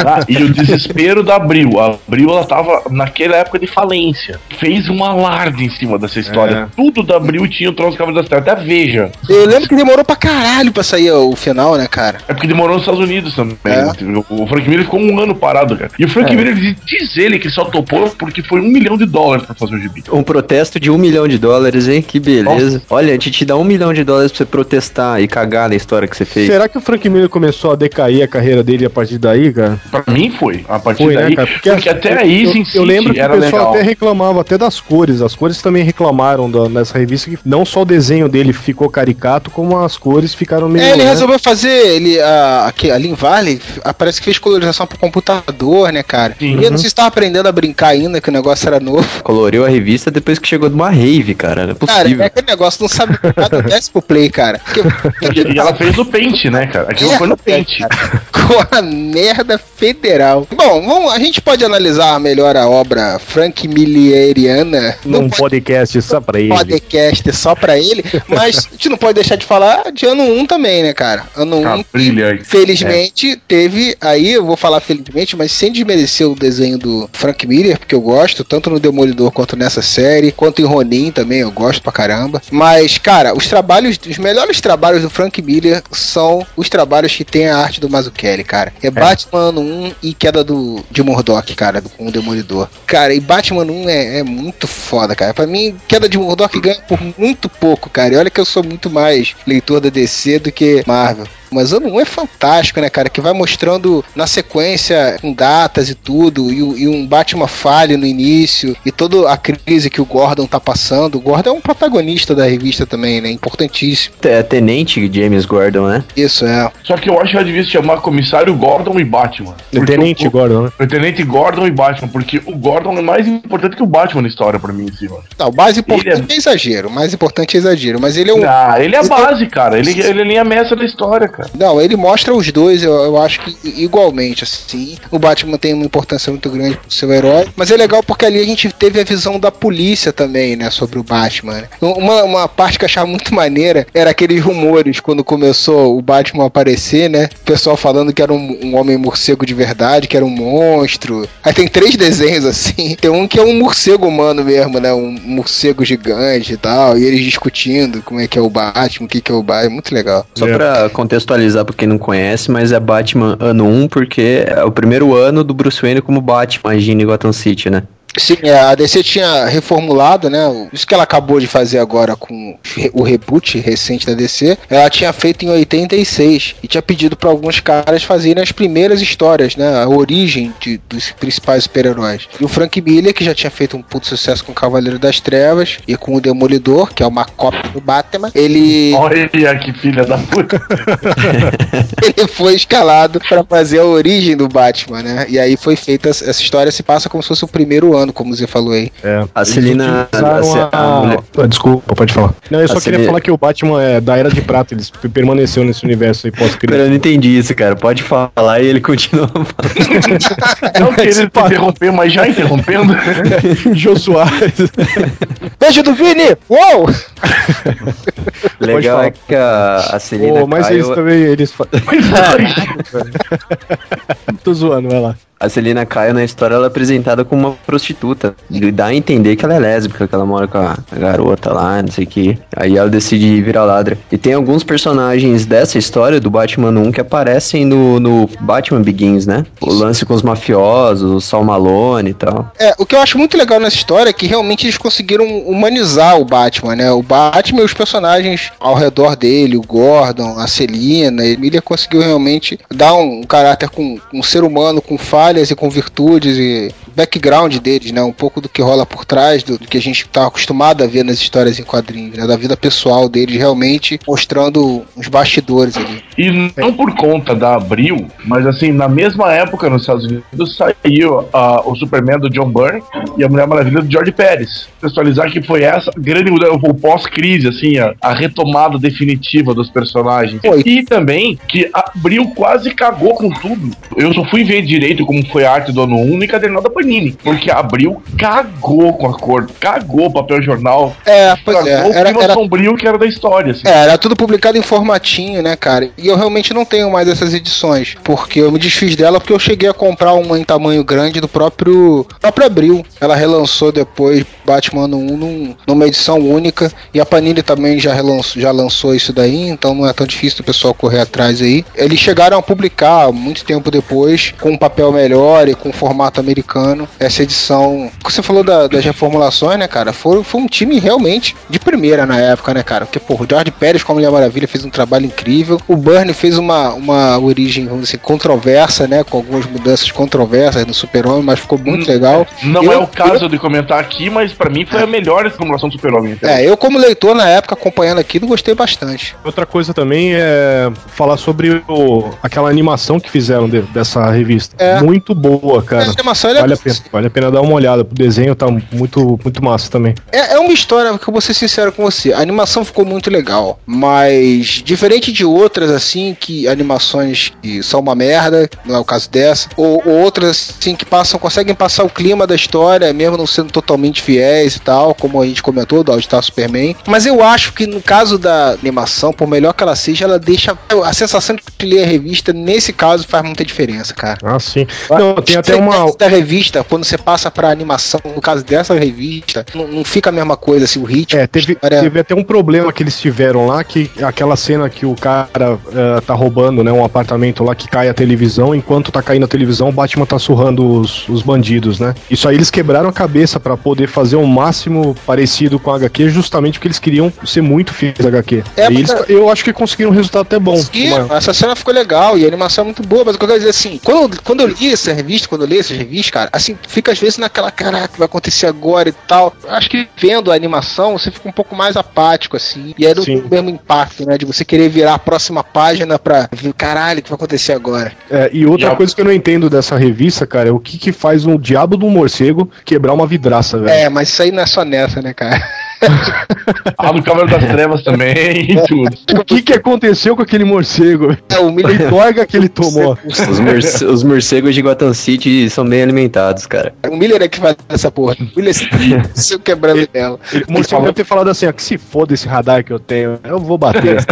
Ah, e o desespero da Abril. A Abril, ela tava naquela época de falência. Fez um alarde em cima dessa história. Tudo da Abril tinha o troço do Cavaleiro das Trevas. Até Veja. Eu lembro que demorou pra caralho pra sair o final, né, cara? É porque demorou nos Estados Unidos também. É. O Frank Miller ficou um ano parado, cara. E o Frank Miller diz- diz ele que só topou porque foi um milhão de dólares pra fazer o gibi. Um protesto de um milhão de dólares, hein? Que beleza. Olha, a gente te dá um milhão de dólares pra você protestar e cagar na história que você fez. Será que o Frank Miller começou a decair a carreira dele a partir daí, cara? Pra mim foi. A partir Foi, daí. né, cara? Porque, até eu- aí, eu, eu lembro que o pessoal legal. até reclamava até das cores. As cores também reclamaram da- nessa revista que não só o desenho dele ficou caricato, como as cores ficaram meio. É, ele né? resolveu fazer, ele, a, aqui, ali em Vale, a- parece que fez colorização pro computador, né, cara? Sim. E eu não sei se tava aprendendo a brincar ainda, que o negócio era novo. Coloriu a revista depois que chegou de uma rave, cara. Não é Cara, possível. é aquele negócio, não sabe nada desce pro play, cara. Porque, E ela fez no Paint, né, cara? Aquilo foi no Paint. cara, Com a merda federal. Bom, vamos, a gente pode analisar melhor a obra Frank Milieriana Num podcast só pra ele. podcast só pra ele, mas a gente não pode deixar de falar de ano 1 também, né, cara? Ano 1 Cabrilha aí. Felizmente, teve aí, eu vou falar felizmente, mas sem desmerecer o desenho do Frank Miller, porque eu gosto, tanto no Demolidor quanto nessa série, quanto em Ronin também, eu gosto pra caramba. Mas, cara, os trabalhos, os melhores trabalhos do Frank Miller são os trabalhos que tem a arte do Mazzucchelli, cara. É, Batman ano 1 e queda do, de Murdoch, cara, com o Demolidor. Cara, e Batman 1 é, é muito foda, cara. Pra mim, queda de Murdoch ganha por muito pouco, cara. E olha que eu sou muito mais leitor da DC do que Marvel. Mas ano 1 é fantástico, né, cara? Que vai mostrando na sequência com datas e tudo, e, e um Batman falha no início, e toda a crise que o Gordon tá passando. O Gordon é um protagonista da revista também, né? Importantíssimo. É Tenente James Gordon, né? Isso, é. Só que eu acho que ela devia se chamar Comissário Gordon e Batman. Porque Tenente o, Gordon, né? o Tenente Gordon e Batman, porque o Gordon é mais importante que o Batman na história pra mim, em cima. Não, o mais importante Ele é... exagero, o mais importante é exagero, mas ele é um. Ah, ele é a base, cara. Ele, ele é a linha mestra da história, cara. Não, ele mostra os dois, eu, eu acho que igualmente, assim. O Batman tem uma importância muito grande pro seu herói, mas é legal porque ali a gente teve a visão da polícia também, né, sobre o Batman. né? Uma, uma parte que eu achava muito maneira era aqueles rumores quando começou o Batman a aparecer, né? O pessoal falando que era um, um homem morcego de verdade, que era um monstro. Aí tem três desenhos assim. Tem um que é um morcego humano mesmo, né? Um morcego gigante e tal. E eles discutindo como é que é o Batman, o que, que é o Batman. Muito legal. Só É. pra contextualizar pra quem não conhece, mas é Batman ano 1 porque é o primeiro ano do Bruce Wayne como Batman agindo em Gotham City, né? Sim, é, a DC tinha reformulado, né? Isso que ela acabou de fazer agora com o reboot recente da DC, ela tinha feito em 86 e tinha pedido para alguns caras fazerem as primeiras histórias, né? A origem de- dos principais super-heróis. E o Frank Miller, que já tinha feito um puto sucesso com o Cavaleiro das Trevas e com o Demolidor, que é uma cópia do Batman, ele, Olha que filha da puta. ele foi escalado para fazer a origem do Batman, né? E aí foi feita essa essa história, se passa como se fosse o primeiro ano, como você falou aí. É. A Celina- a- Ah, Desculpa, pode falar. Não, eu só A queria Celina- falar que o Batman é da Era de Prata, ele permaneceu nesse universo aí pós-crise. eu não entendi isso, cara. Pode falar e ele continua falando. Não querendo te interromper, mas já interrompendo. Jô Soares. Beijo do Vini! Uou! Legal é que a, a Celina Pô, mas Kyle, eles também, eles... Tô zoando, vai lá. A Celina Kyle na história ela é apresentada como uma prostituta. E dá a entender que ela é lésbica, que ela mora com a, garota lá, não sei o que. Aí ela decide virar ladra. E tem alguns personagens dessa história do Batman 1 que aparecem no, no Batman Begins, né? O lance com os mafiosos, o Sal Malone e tal. É, o que eu acho muito legal nessa história é que realmente eles conseguiram humanizar o Batman, né? O Batman e os personagens ao redor dele, o Gordon, a Celina, a Emília conseguiu realmente dar um caráter com um ser humano com falhas e com virtudes e background deles, né? Um pouco do que rola por trás do, do que a gente tá acostumado a ver nas histórias em quadrinhos, né? Da vida pessoal deles, realmente mostrando uns bastidores ali. E não por conta da Abril, mas assim, na mesma época nos Estados Unidos saiu ah, o Superman do John Byrne e a Mulher Maravilha do George Pérez. Contextualizar que foi essa grande mudança, o pós-crise, assim, a, a retomada definitiva dos personagens. Foi. E também que a Abril quase cagou com tudo. Eu só fui ver direito como foi a arte do ano 1 no encadernado da Panini. Porque a Abril cagou com a cor, cagou o papel jornal, É, pois cagou é. o Era, clima era sombrio que era da história, assim. É, era tudo publicado em formatinho, né, cara? E eu realmente não tenho mais essas edições, porque eu me desfiz dela porque eu cheguei a comprar uma em tamanho grande do próprio próprio Abril. Ela relançou depois Batman 1 num- numa edição única e a Panini também já relançou, já lançou isso daí, então não é tão difícil o pessoal correr atrás aí. Eles chegaram a publicar muito tempo depois com um papel melhor e com formato americano essa edição. Você falou da- das reformulações, né, cara? Foi, foi um time realmente de primeira na época, né, cara? Porque, porra, o George Pérez com a Mulher Maravilha fez um trabalho incrível. O Burnie fez uma, uma origem, vamos dizer, controversa, né? Com algumas mudanças controversas no Super-Homem, mas ficou muito Hum. legal. Não Eu- é o caso de comentar aqui, mas pra mim foi a melhor reformulação do Super-Homem. É, eu como leitor na época, acompanhando aquilo, gostei bastante. Outra coisa também é falar sobre o, aquela animação que fizeram de- dessa revista. É. Muito boa, cara. a animação é- Vale a, pena, vale a pena dar uma olhada. O desenho tá muito, muito massa também. É, é uma história que eu vou ser sincero com você. A animação ficou muito legal, mas diferente de outras assim que animações que são uma merda, não é o caso dessa, ou, ou outras assim que passam, conseguem passar o clima da história, mesmo não sendo totalmente fiéis e tal, como a gente comentou do All Star Superman. Mas eu acho que no caso da animação, por melhor que ela seja, ela deixa a sensação de ler a revista nesse caso faz muita diferença, cara. Ah, sim. Não, tem até uma. da revista, quando você passa pra animação, no caso dessa revista, não, não fica a mesma coisa, assim, o ritmo. É, teve, Olha- teve até um problema que eles tiveram lá, que aquela cena que o cara eh, tá roubando, né, um apartamento lá que cai a televisão, enquanto tá caindo a televisão, o Batman tá surrando os, os bandidos, né? Isso aí eles quebraram a cabeça pra poder fazer o máximo parecido com a HQ, justamente porque eles queriam ser muito fiéis à HQ. É, e eles, eu acho que conseguiram um resultado até bom. Uma- essa cena ficou legal e a animação é muito boa, mas o que eu quero dizer assim, quando, eu- quando eu li essa revista, quando eu li essas revistas, cara, assim, fica às vezes naquela, caraca, vai acontecer agora e tal. Eu acho que vendo a animação, você fica um pouco mais apático, assim, e aí não Sim. tem o mesmo impacto, né, de você querer virar a próxima página pra ver, caralho, o que vai acontecer agora. É, e outra a- coisa que eu não entendo dessa revista, cara, é o que que faz um diabo do morcego quebrar uma vidraça, velho. É, mas isso aí não é só nessa, né, cara? Ah, no Cavaleiro das Trevas também e tudo. O que que aconteceu com aquele morcego? É, o torga que ele tomou? Os, morce- os morcegos de Gotham City são bem alimentados, cara. O Miller é que faz essa porra. O Miller se quebrando dela. O morcego deve ter falado assim, ó, que se foda esse radar que eu tenho, eu vou bater.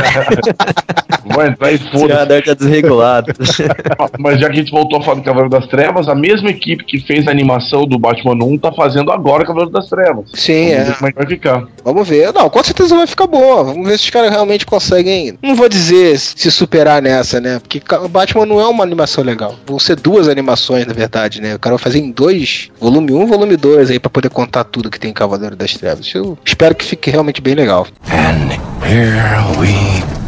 Vou entrar e Esse foda radar tá desregulado. Mas já que a gente voltou a falar do Cavaleiro das Trevas, a mesma equipe que fez a animação do Batman 1 tá fazendo agora o Cavaleiro das Trevas. Sim, Vamos é. ver como é que vai ficar. Vamos ver. Não, com certeza vai ficar boa. Vamos ver se os caras realmente conseguem. Não vou dizer se superar nessa, né? Porque Batman não é uma animação legal. Vão ser duas animações, na verdade, né? O cara vai fazer em dois, volume 1 um, volume 2 aí, pra poder contar tudo que tem em Cavaleiro das Trevas. Eu espero que fique realmente bem legal.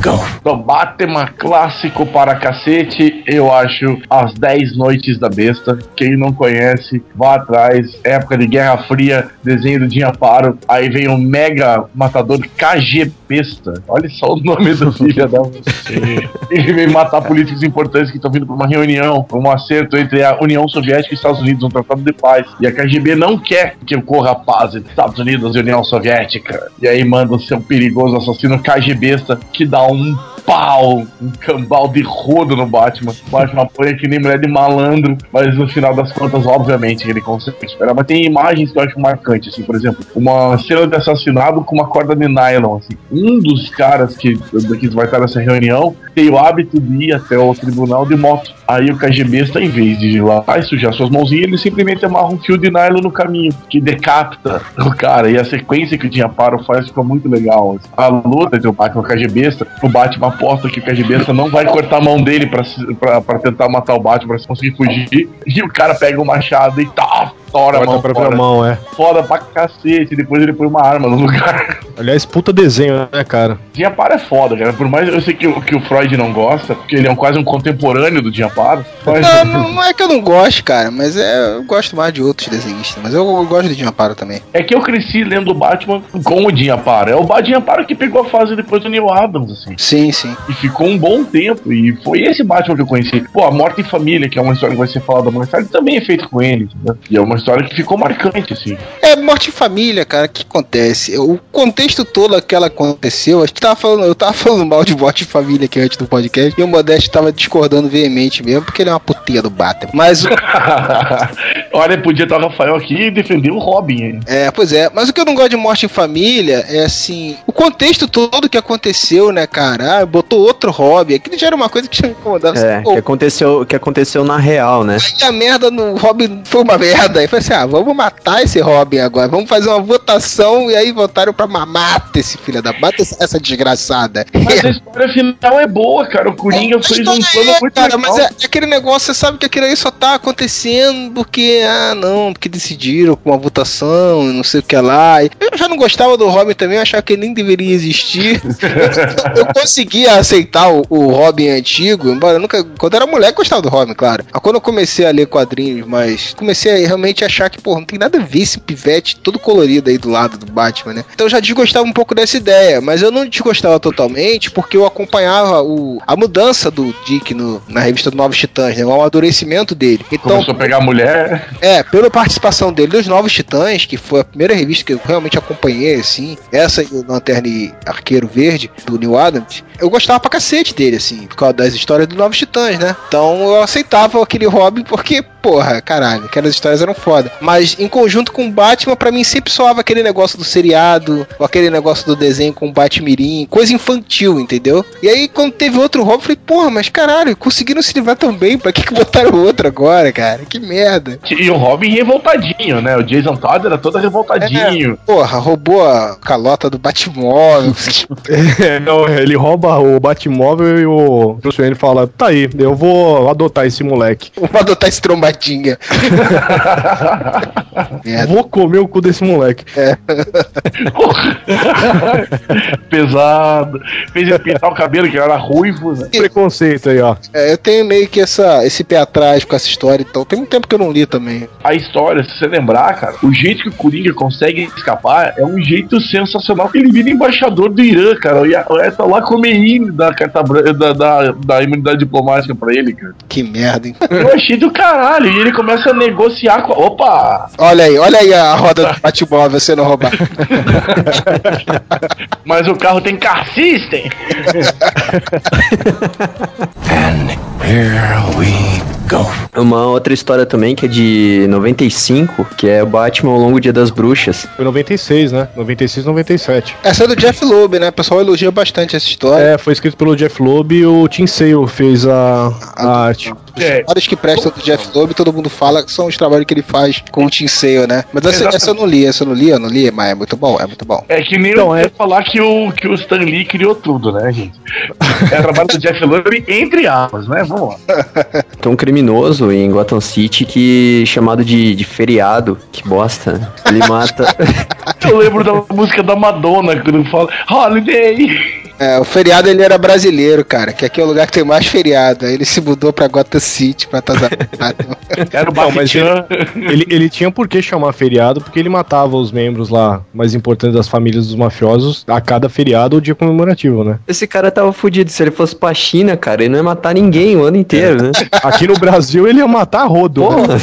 Então, Batman clássico para cacete, eu acho As 10 Noites da Besta. Quem não conhece, vá atrás. Época de Guerra Fria, desenho do Dinha Paro. Aí vem o mega matador KG Besta. Olha só o nome do filho da você. Ele vem matar políticos importantes que estão vindo para uma reunião, um acerto entre a União Soviética e Estados Unidos, um tratado de paz. E a KGB não quer que ocorra paz entre Estados Unidos e União Soviética. E aí manda o seu perigoso assassino KGBista que dá um pau, um cambal de rodo no Batman. O Batman apanha que nem mulher de malandro, mas no final das contas, obviamente, ele consegue esperar. Mas tem imagens que eu acho marcantes, assim, por exemplo, uma cena de assassinato com uma corda de nylon, assim. Um dos caras que, que vai estar nessa reunião tem o hábito de ir até o tribunal de moto. Aí o KGBista, em vez de ir lá e sujar suas mãozinhas, ele simplesmente amarra um fio de nylon no caminho, que decapita o cara. E a sequência que o Dinha Paro faz ficou muito legal. assim. A luta entre o Batman e o KGBista, o Batman aposta que o KGBista não vai cortar a mão dele pra tentar matar o Batman, pra conseguir fugir. E o cara pega o machado e tá, tora a Corta mão a própria fora. mão, é. Foda pra cacete. Depois ele põe uma arma no lugar. Aliás, puta desenho, né, cara? Diaparo é foda, cara. Por mais eu sei que, o- que o Freud não gosta, porque ele é um, quase um contemporâneo do Diaparo. Mas Não, não, não é que eu não gosto, cara, mas é, eu gosto mais de outros desenhistas. Mas eu, eu gosto do Diamparo também. é que eu cresci lendo o Batman com o Diaparo. É o Diaparo que pegou a fase depois do Neil Adams, assim. Sim, sim. E ficou um bom tempo. E foi esse Batman que eu conheci. Pô, a Morte em Família, que é uma história que vai ser falada mais tarde, também é feita com ele. entendeu? E é uma história que ficou marcante, assim. É, morte em família, cara, o que acontece? O contexto todo que ela aconteceu, a gente tava falando, eu tava falando mal de morte em família aqui antes do podcast, e o Modeste tava discordando veemente mesmo, porque ele é uma putinha do Batman. Mas, o- Olha, podia estar o Rafael aqui e defender o Robin. hein? é, pois é, mas o que eu não gosto de morte em família é assim, o contexto todo que aconteceu, né, cara? Ah, botou outro hobby, aquilo já era uma coisa que já me incomodava. É, Assim, que aconteceu, que aconteceu na real, né? Aí a merda no Robin foi uma merda. Foi assim: ah, vamos matar esse Robin agora. Vamos fazer uma votação. E aí votaram pra ma- mata esse filho da. Mata essa- desgraçada. Mas a história final é boa, cara. O Coringa A fez um plano é, muito cara, legal. mas é, é aquele negócio, você sabe que aquilo aí só tá acontecendo porque, ah, não, porque decidiram com uma votação, não sei o que lá. Eu já não gostava do Robin também, eu achava que ele nem deveria existir. eu, eu conseguia aceitar o, o Robin antigo, embora eu nunca. Quando eu era moleque, eu gostava do Robin, claro. Mas quando eu comecei a ler quadrinhos, mas comecei a realmente gente achar que, pô, não tem nada a ver esse pivete todo colorido aí do lado do Batman, né? Então eu já desgostava um pouco dessa ideia, mas eu não desgostava totalmente porque eu acompanhava o, a mudança do Dick no, na revista do Novos Titãs, né? O amadurecimento dele. Então, Começou a pegar mulher. é, pela participação dele nos Novos Titãs, que foi a primeira revista que eu realmente acompanhei, assim, essa e o Lanterna e Arqueiro Verde, do Neil Adams, eu gostava pra cacete dele, assim, por causa das histórias dos Novos Titãs, né? Então eu aceitava aquele Robin porque, porra, caralho, aquelas histórias eram foda. Mas em conjunto com o Batman, pra mim sempre soava aquele negócio do seriado, ou aquele negócio do desenho com o Batmirim, coisa infantil, entendeu? E aí quando teve outro Robin, eu falei, porra, mas caralho, conseguiram se livrar tão bem, pra que, que botaram outro agora, cara? Que merda. E o Robin revoltadinho, né? O Jason Todd era todo revoltadinho. Porra, roubou a calota do Batmóvel. É, não, ele rouba o Batmóvel e o Bruce Wayne fala: tá aí, eu vou adotar esse moleque. Vou adotar esse trombadinha. Vou comer o cu desse moleque. Pesado. Fez ele pintar o cabelo, que era ruivo, né? Preconceito aí, ó. É, eu tenho meio que essa, esse pé atrás com essa história, então tem muito tempo que eu não li também. A história, se você lembrar, cara, o jeito que o Coringa consegue escapar é um jeito sensacional que ele vira embaixador do Irã, cara. E essa lá come da carta da, da, da imunidade diplomática pra ele, cara. Que merda, hein? Eu achei do caralho. E ele começa a negociar com. Opa! Olha aí, olha aí a roda do Batmóvel sendo roubada. Mas o carro tem car system. Uma outra história também que é de 95, que é o Batman ao longo dia das bruxas. Foi 96, né? 96, 97. Essa é do Jeff Loeb, né? O pessoal elogia bastante essa história. É, foi escrito pelo Jeff Loeb e o Tim Sale fez a, a arte. Os É. trabalhos que prestam do Jeff Loeb, todo mundo fala que são os trabalhos que ele faz com o Tim Sale, né? Mas essa, essa eu não li, essa eu não li, eu não li, mas é muito bom, é muito bom. É que nem Então, eu é- falar que o, que o Stan Lee criou tudo, né, gente? É trabalho do Jeff Loeb entre aspas, né? Vamos lá. Tem um criminoso em Gotham City que chamado de, de feriado, que bosta, né? Ele mata. Eu lembro da música da Madonna quando fala Holiday. É, o feriado ele era brasileiro, cara, que aqui é o lugar que tem mais feriado. Aí ele se mudou pra Gotham City pra estar Era o Não, mas Bastian. Ele, ele tinha por que chamar feriado, porque ele matava os membros lá mais importantes das famílias dos mafiosos a cada feriado ou dia comemorativo, né? Esse cara tava fudido. Se ele fosse pra China, cara, ele não ia matar ninguém o ano inteiro, né? Aqui no Brasil ele ia matar rodo. né?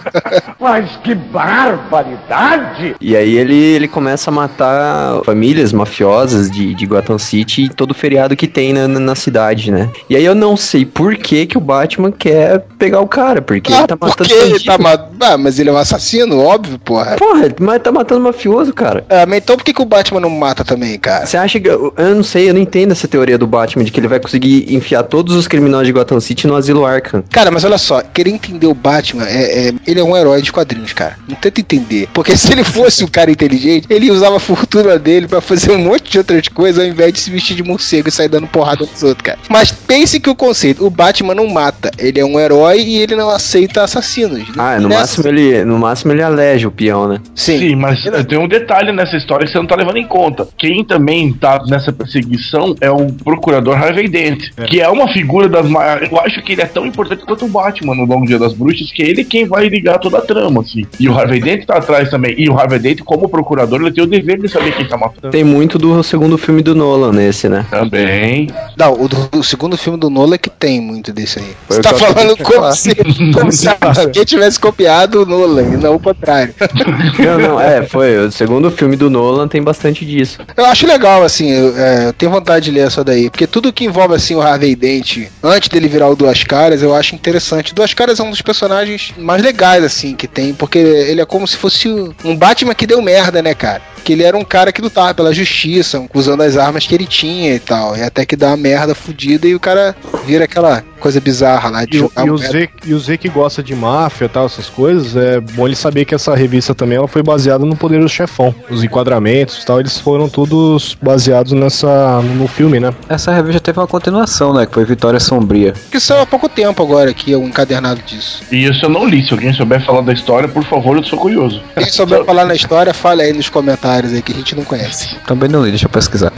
Mas que barbaridade! E aí ele, ele começa a matar famílias mafiosas de, de Gotham City todo feriado que tem na, na, cidade, né? E aí eu não sei por que que o Batman quer pegar o cara, porque ele tá matando porque ele tá. Ah, mas ele é um assassino, óbvio, porra. Porra, mas tá matando mafioso, cara. Ah, mas então por que, que o Batman não mata também, cara? Você acha que. Eu não sei, eu não entendo essa teoria do Batman de que ele vai conseguir enfiar todos os criminosos de Gotham City no asilo Arkham. Cara, mas olha só, querer entender o Batman, é, é- ele é um herói de quadrinhos, cara. Não tenta entender. Porque se ele fosse um cara inteligente, ele usava a fortuna dele pra fazer um monte de outras coisas ao invés de se vestir de morcego e sair dando porrada nos outros, cara. Mas pense que o conceito, o Batman não mata. Ele é um herói e ele não aceita assassinos. Ah, no Nessa- máximo ele. No máximo ele aleja o peão, né? Sim. Sim, mas tem um detalhe nessa história que você não tá levando em conta. Quem também tá nessa perseguição é o procurador Harvey Dent, que é uma figura das maiores. Eu acho que ele é tão importante quanto o Batman no Longo Dia das Bruxas, que ele é quem vai ligar toda a trama, assim. E o Harvey Dent tá atrás também. E o Harvey Dent, como procurador, ele tem o dever de saber quem tá matando. Tem muito do segundo filme do Nolan nesse, né? Também. Não, o, do- o segundo filme do Nolan é que tem muito desse aí. Foi Você tá falando acabei de como se, como se alguém tivesse copiado o Nolan e não o contrário. Não, não, é, foi. O segundo filme do Nolan tem bastante disso. Eu acho legal, assim, eu, é, eu tenho vontade de ler essa daí, porque tudo que envolve, assim, o Harvey Dent, antes dele virar o Duas Caras, eu acho interessante. Duas Caras é um dos personagens mais legais, assim, que tem, porque ele é como se fosse um Batman que deu merda, né, cara? Que ele era um cara que lutava pela justiça, usando as armas que ele tinha e tal, e até que dá uma merda fudida e o cara vira aquela coisa bizarra lá de E, o- jogar e o. Z, e o Z que gosta de máfia e tal, essas coisas, é bom ele saber que essa revista também ela foi baseada no Poder do Chefão. Os enquadramentos e tal, eles foram todos baseados nessa no filme, né? Essa revista teve uma continuação, né? Que foi Vitória Sombria. Que saiu há pouco tempo agora aqui, um encadernado disso. E isso eu não li. Se alguém souber falar da história, por favor, eu sou curioso. Quem souber falar na história, fale aí nos comentários otários aí que a gente não conhece. Também não li, deixa eu pesquisar.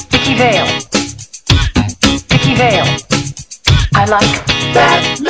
Sticky veil. Sticky veil. I like that.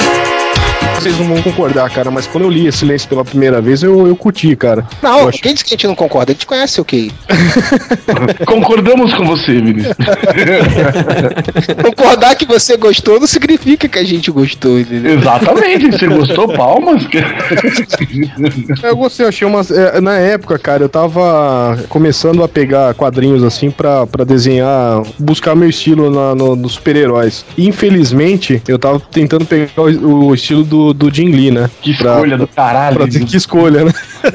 Vocês não vão concordar, cara, mas quando eu li Silêncio pela primeira vez, eu, eu curti, cara. Não, Eu acho- quem disse que a gente não concorda? A gente conhece o que? Concordamos com você, Vinícius. Concordar que você gostou não significa que a gente gostou, entendeu? Exatamente, você gostou, palmas? Eu gostei, achei umas. é, na época, cara, eu tava começando a pegar quadrinhos assim pra, pra desenhar, buscar meu estilo na, no, nos super-heróis. Infelizmente, eu tava tentando pegar o, o estilo do, do Jim Lee, né? Que Pra- escolha do caralho. Pra dizer que escolha, né?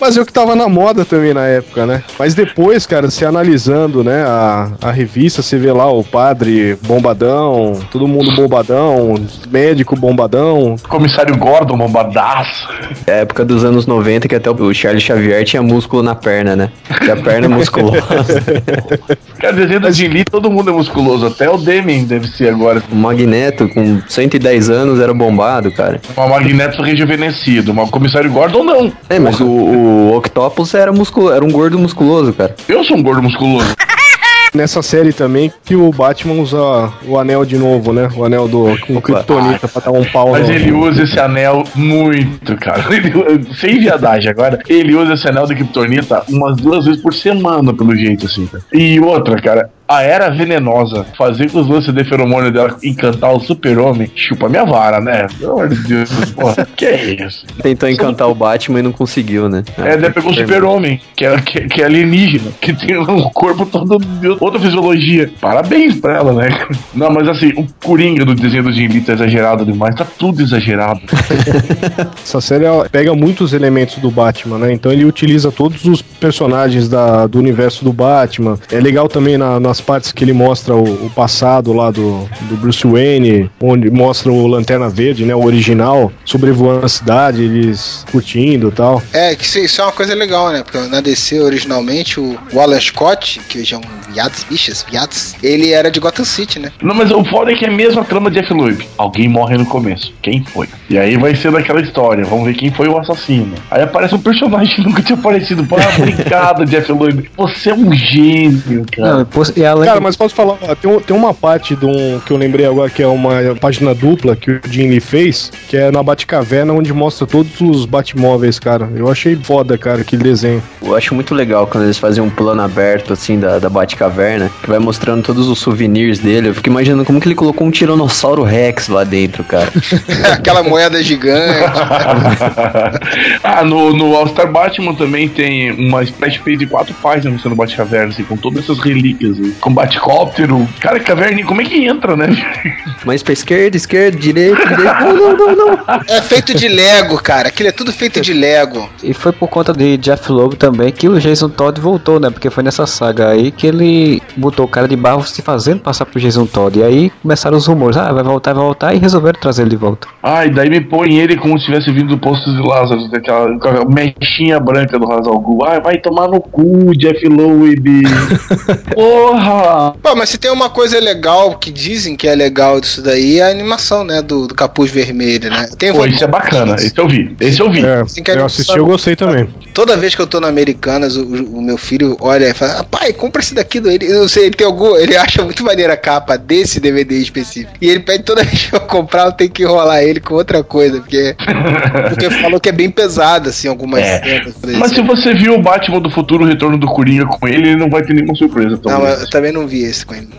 Mas eu que tava na moda também na época, né? Mas depois, cara, se analisando, né, a, a revista, você vê lá o padre bombadão, todo mundo bombadão, médico bombadão. Comissário Gordon, bombadaço. É a época dos anos 90 que até o Charles Xavier tinha músculo na perna, né? Que a perna é musculosa. Cara, desenho do Jim Lee, todo mundo é musculoso. Até o Demian deve ser agora. O Magneto, com 110 anos, era bombado, cara. Uma Magneto rejuvenescido. Mas o Comissário Gordon, não. É, mas o, o Octopus era, musculo, era um gordo musculoso, cara. Eu sou um gordo musculoso. Nessa série também que o Batman usa o anel de novo, né? O anel do com Kryptonita pra dar um pau Mas no- ele usa esse anel muito, cara. Ele- sem viadagem agora. Ele usa esse anel de Kryptonita umas duas vezes por semana, pelo jeito, assim. cara. E outra, cara. A Era Venenosa, fazer com os lances de feromônio dela encantar o super-homem, chupa minha vara, né? Pelo amor de Deus, porra, que é isso? Tentou encantar o Batman e não conseguiu, né? É, daí pegou o super-homem, que é, que, que é alienígena, que tem um corpo todo de outra fisiologia. Parabéns pra ela, né? Não, mas assim, o Coringa do desenho do Jim Lee tá exagerado demais, tá tudo exagerado. Essa série ela pega muitos elementos do Batman, né? Então ele utiliza todos os personagens da, do universo do Batman. É legal também na- nas partes que ele mostra o, o passado lá do, do Bruce Wayne, onde mostra o Lanterna Verde, né? O original, sobrevoando a cidade, eles curtindo e tal. É, que isso, isso é uma coisa legal, né? Porque na DC, originalmente, o, o Alan Scott, que hoje é um viados, bichas, viados, ele era de Gotham City, né? Não, mas o foda é que é a mesma trama de F-Loop. Alguém morre no começo. Quem foi? E aí vai ser daquela história. Vamos ver quem foi o assassino. Aí aparece um personagem que nunca tinha aparecido. Pô, obrigado, Jeff Loeb. Você é um gênio, cara. Não, e e além Cara, mas posso falar, ó, tem, tem uma parte de um, que eu lembrei agora que é uma página dupla que o Jim Lee fez, que é na Batcaverna, onde mostra todos os Batmóveis, cara. Eu achei foda, cara, aquele desenho. Eu acho muito legal quando eles fazem um plano aberto, assim, da, da Batcaverna, que vai mostrando todos os souvenirs dele. Eu fico imaginando como que ele colocou um Tiranossauro Rex lá dentro, cara. Aquela moeda gigante. ah, no, no All-Star Batman também tem uma splash page de quatro páginas mostrando Batcaverna, assim, com todas essas relíquias. Assim, com Batcóptero. Cara, caverna, como é que entra, né? Mas pra esquerda, esquerda, direita, direita. Não, não, não, não. É feito de Lego, cara. Aquilo é tudo feito de Lego. E foi por conta de Jeff Loeb também que o Jason Todd voltou, né? Porque foi nessa saga aí que ele botou o cara de barro se fazendo passar pro Jason Todd. E aí começaram os rumores, ah, vai voltar, vai voltar, e resolveram trazer ele de volta. Ai, daí me põe ele como se tivesse vindo do posto de Lázaro, daquela mechinha branca do Hazal Gu. Ai, vai tomar no cu, Jeff Loeb. Porra! Pô, mas se tem uma coisa legal que dizem que é legal disso daí, é a animação, né? Do, do capuz vermelho, né? Tem Pô, isso é bacana. Esse eu vi. Esse eu vi. É, Assim que eu assisti, sabe- eu gostei também. Toda vez que eu tô na Americanas, o, o meu filho olha e fala: ah, pai, compra esse daqui do ele. Eu não sei, ele tem algum. Ele acha muito maneira a capa desse DVD específico. E ele pede toda vez que eu comprar, eu tenho que enrolar ele com outra coisa. Porque, porque falou que é bem pesado, assim, algumas É. cenas. Mas se você viu o Batman do Futuro, o Retorno do Coringa com ele, ele não vai ter nenhuma surpresa. Não, talvez. eu também não vi esse com ele.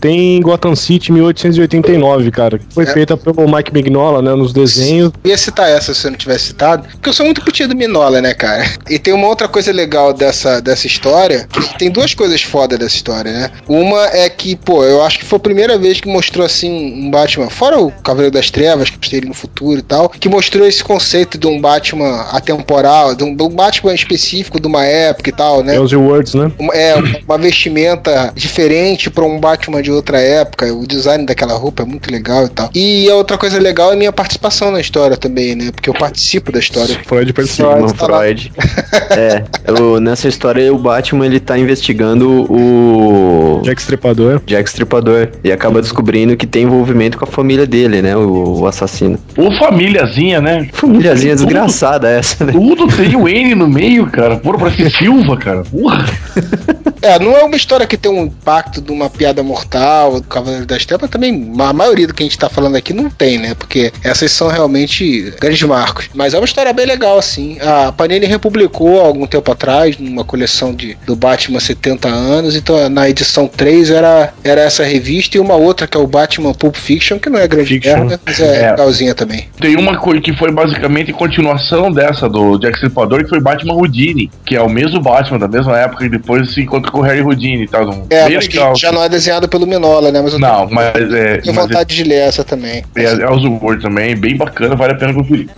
Tem Gotham City 1889, cara. que Foi É. feita pelo Mike Mignola, né, nos desenhos. Eu ia citar essa se eu não tivesse citado, porque eu sou muito putinho do Minola, né, cara? E tem uma outra coisa legal dessa, dessa história, tem duas coisas foda dessa história, né? Uma é que, pô, eu acho que foi a primeira vez que mostrou, assim, um Batman, fora o Cavaleiro das Trevas, que postei ele no futuro e tal, que mostrou esse conceito de um Batman atemporal, de um, de um Batman específico de uma época e tal, né? É os Words, né? Uma- é uma vestimenta diferente para um Batman de outra época, o design daquela roupa é muito legal e tal. E a outra coisa legal é a minha participação na história também, né? Porque eu participo da história. Freud participa. Freud Sigmund tá. Freud. é, o- nessa história o Batman ele tá investigando o Jack Stripador. Jack Stripador e acaba descobrindo que tem envolvimento com a família dele, né? O, o assassino. Ô, famíliazinha, né? Famíliazinha Tudo- desgraçada essa, né? Tudo tem o N no meio, cara. Porra, parece Silva, cara. Porra. É, não é uma história que tem um impacto de uma piada mortal, do Cavaleiro das Trevas, também a maioria do que a gente tá falando aqui não tem, né? Porque essas são realmente grandes marcos. Mas é uma história bem legal, assim. A Panini republicou há algum tempo atrás, numa coleção de, do Batman 70 anos, então na edição 3 era, era essa revista e uma outra que é o Batman Pulp Fiction, que não é grande Fiction. merda, mas é, É. legalzinha também. Tem uma coisa que foi basicamente continuação dessa do Jack Stripador, que foi Batman Houdini, que é o mesmo Batman da mesma época e depois se encontra com o Harry Houdini e tal. Um, É, mas que já não é desenhado pelo Minola, né? Mas eu Não, mas é. tenho mas vontade de ler essa também. é, é, é o Word também, bem bacana, vale a pena conferir.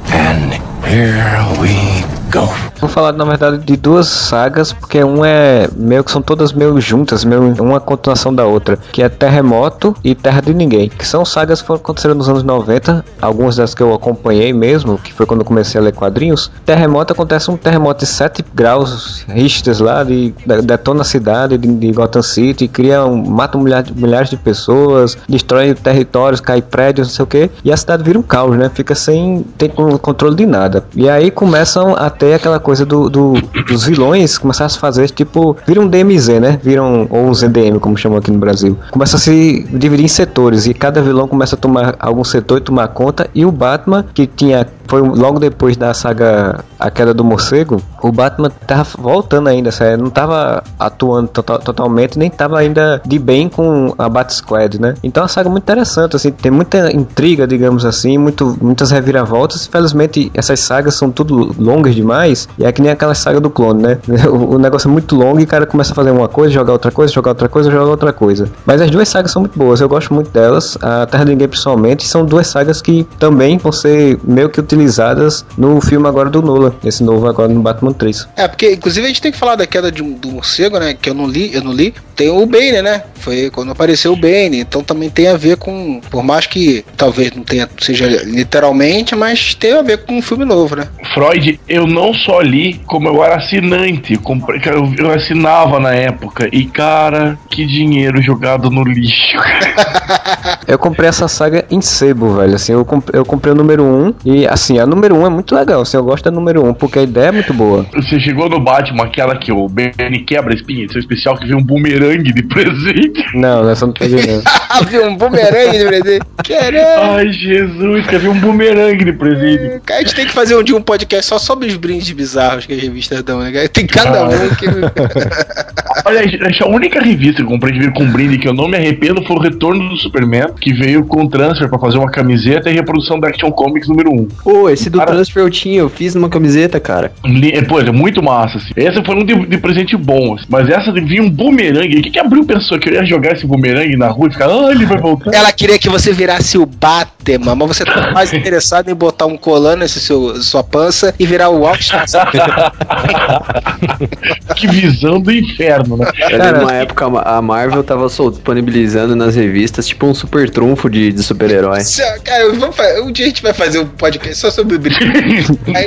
Vou falar, na verdade, de duas sagas, porque um é meio que são todas meio juntas, meio uma continuação da outra, que é Terremoto e Terra de Ninguém, que são sagas que foram aconteceram nos anos 90, algumas das que eu acompanhei mesmo, que foi quando eu comecei a ler quadrinhos. Terremoto acontece um terremoto de 7 graus Richters lá, de, de- detona a cidade de, de Gotham City, cria um, mata um milhar, milhares de pessoas, destrói territórios, cai prédios, não sei o que, e a cidade vira um caos, né? Fica sem con- controle de nada. E aí começam a ter aquela coisa do, do- dos vilões começar a se fazer tipo, viram DMZ, né? Viram ou um ZDM, como chamam aqui no Brasil. Começa a se dividir em setores e cada vilão começa a tomar algum setor e tomar conta. E o Batman, que tinha foi logo depois da saga A Queda do Morcego, o Batman tava voltando ainda, sabe? não tava atuando total- totalmente, nem tava ainda de bem com a Bat Squad, né? Então é uma saga muito interessante, assim, tem muita intriga, digamos assim, muito, muitas reviravoltas. Infelizmente, essas sagas são tudo longas demais, e é que nem aquela saga do clone, né? O, o negócio é muito longo e o cara começa a fazer uma coisa, jogar outra coisa, jogar outra coisa, jogar outra coisa. Mas as duas sagas são muito boas, eu gosto muito delas, a Terra de Ninguém principalmente, são duas sagas que também vão ser meio que utilizadas no filme agora do Nolan, esse novo agora no Batman 3. É, porque inclusive a gente tem que falar da queda de do morcego, né? Que eu não li, eu não li. Tem o Bane, né? Foi quando apareceu o Bane. Então também tem a ver com. Por mais que talvez não tenha, seja literalmente, mas tem a ver com um filme novo, né? Freud, eu não só li, como eu era assinante. Eu, comprei, cara, eu, eu assinava na época. E, cara, que dinheiro jogado no lixo. Eu comprei essa saga em sebo, velho. Assim, eu comprei, eu comprei o número 1 e assim, a número 1 é muito legal. Assim, eu gosto da número 1 porque a ideia é muito boa. Você chegou no Batman, aquela que o Benny quebra a espinha, seu especial que veio um bumerangue de presente. Não, essa eu não peguei não. Ah, viu um bumerangue de presente. Caramba! Ai, Jesus, quer ver um bumerangue de presente. Cara, a gente tem que fazer um dia um podcast só sobre os brindes bizarros que as revistas dão, né? Tem cada um que. Olha, acho a única revista que eu comprei de vir com brinde que eu não me arrependo foi o Retorno do Superman, que veio com transfer pra fazer uma camiseta e reprodução da Action Comics número 1. Pô, esse do Cara- transfer eu tinha, eu fiz numa camiseta, cara. É, Pô, é muito massa, assim. Essa foi um de, de presente bom, assim. Mas essa de vir um bumerangue. O que, que abriu pensou que eu ia jogar esse bumerangue na rua e ficar, ah, ele vai voltar? Ela queria que você virasse o Batman, mas você tá mais interessado em botar um colã nesse seu sua pança e virar o Alto que visão do inferno, né? Cara, lembro uma época a Marvel tava disponibilizando nas revistas tipo um super trunfo de, de super-herói. Cara, um dia a gente vai fazer um podcast só sobre brinde. Aí,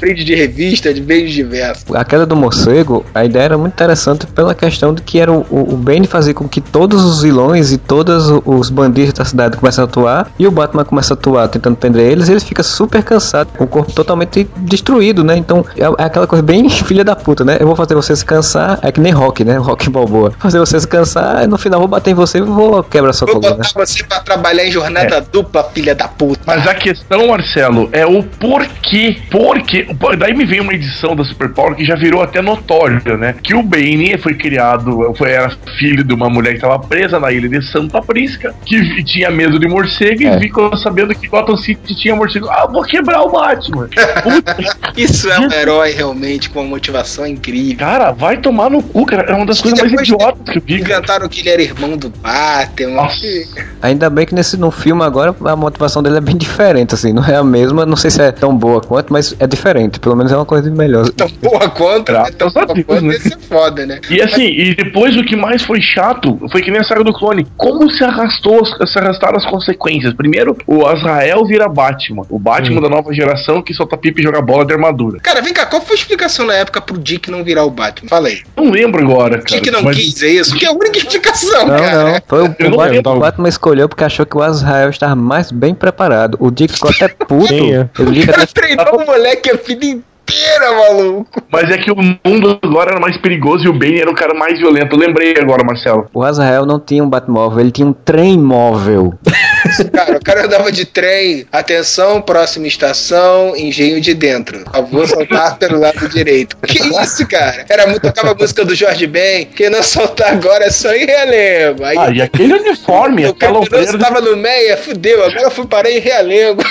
brinde de revista, de bens diversos. A queda do morcego, a ideia era muito interessante pela questão de que era o, o, Bane fazer com que todos os vilões e todos os bandidos da cidade começem a atuar e o Batman começa a atuar tentando prender eles e ele fica super cansado, com o corpo totalmente destruído, né? Então é, é aquela coisa bem filha da puta, né? Eu vou fazer você se cansar, é que nem rock, né? Rock balboa. Fazer você se cansar, e no final vou bater em você e vou quebrar sua Vou coluna. botar você pra trabalhar em jornada dupla, filha da puta. Mas a questão, Marcelo, é o porquê. Porquê. Daí me veio uma edição da Super Power que já virou até notório, né? Que o Bane foi criado, foi, era filho de uma mulher que estava presa na ilha de Santa Prisca, que tinha medo de morcego É. e ficou sabendo que Gotham City tinha morcego. Ah, vou quebrar o Batman. Isso é um herói realmente com uma motivação incrível. cara, vai tomar no cu, cara. É uma das E coisas mais idiotas que eu vi. Inventaram que ele era irmão do Batman. Ainda bem que nesse no filme agora a motivação dele é bem diferente, assim, não é a mesma, não sei se é tão boa quanto, mas é diferente, pelo menos é uma coisa melhor. Tão boa quanto, né? Tão boa Deus, quanto né? ia ser foda, né? E assim, e depois o que mais foi chato foi que nem a saga do clone. Como se arrastou, se arrastaram as consequências. Primeiro, o Azrael vira Batman. O Batman da nova geração que solta pipa e joga bola de armadura. Cara, vem cá, qual foi a explicação na época pro Dick não virar o Batman? Fala aí. Não lembro agora, cara. Dick não mas- quis, é isso? Que é a única explicação, Não, cara. não. Foi o, o não Bat- lembro. o Batman escolheu porque achou que o Azrael estava mais bem preparado. O Dick ficou até puto. Sim, é. O O cara até treinou o moleque a vida inteira, maluco. Mas é que o mundo agora era mais perigoso e o Bane era o cara mais violento. Eu lembrei agora, Marcelo. O Azrael não tinha um Batmóvel, ele tinha um trem móvel. Cara, o cara andava de trem. Atenção, próxima estação, engenho de dentro. Vou soltar pelo lado direito. Que isso, cara? Era muito. Tocava a música do Jorge Ben. Quem não soltar agora é só em realengo. Aí Ah, e aquele uniforme, o aquela criminoso ombreira, tava no meia, fudeu. Agora eu fui parar em realengo.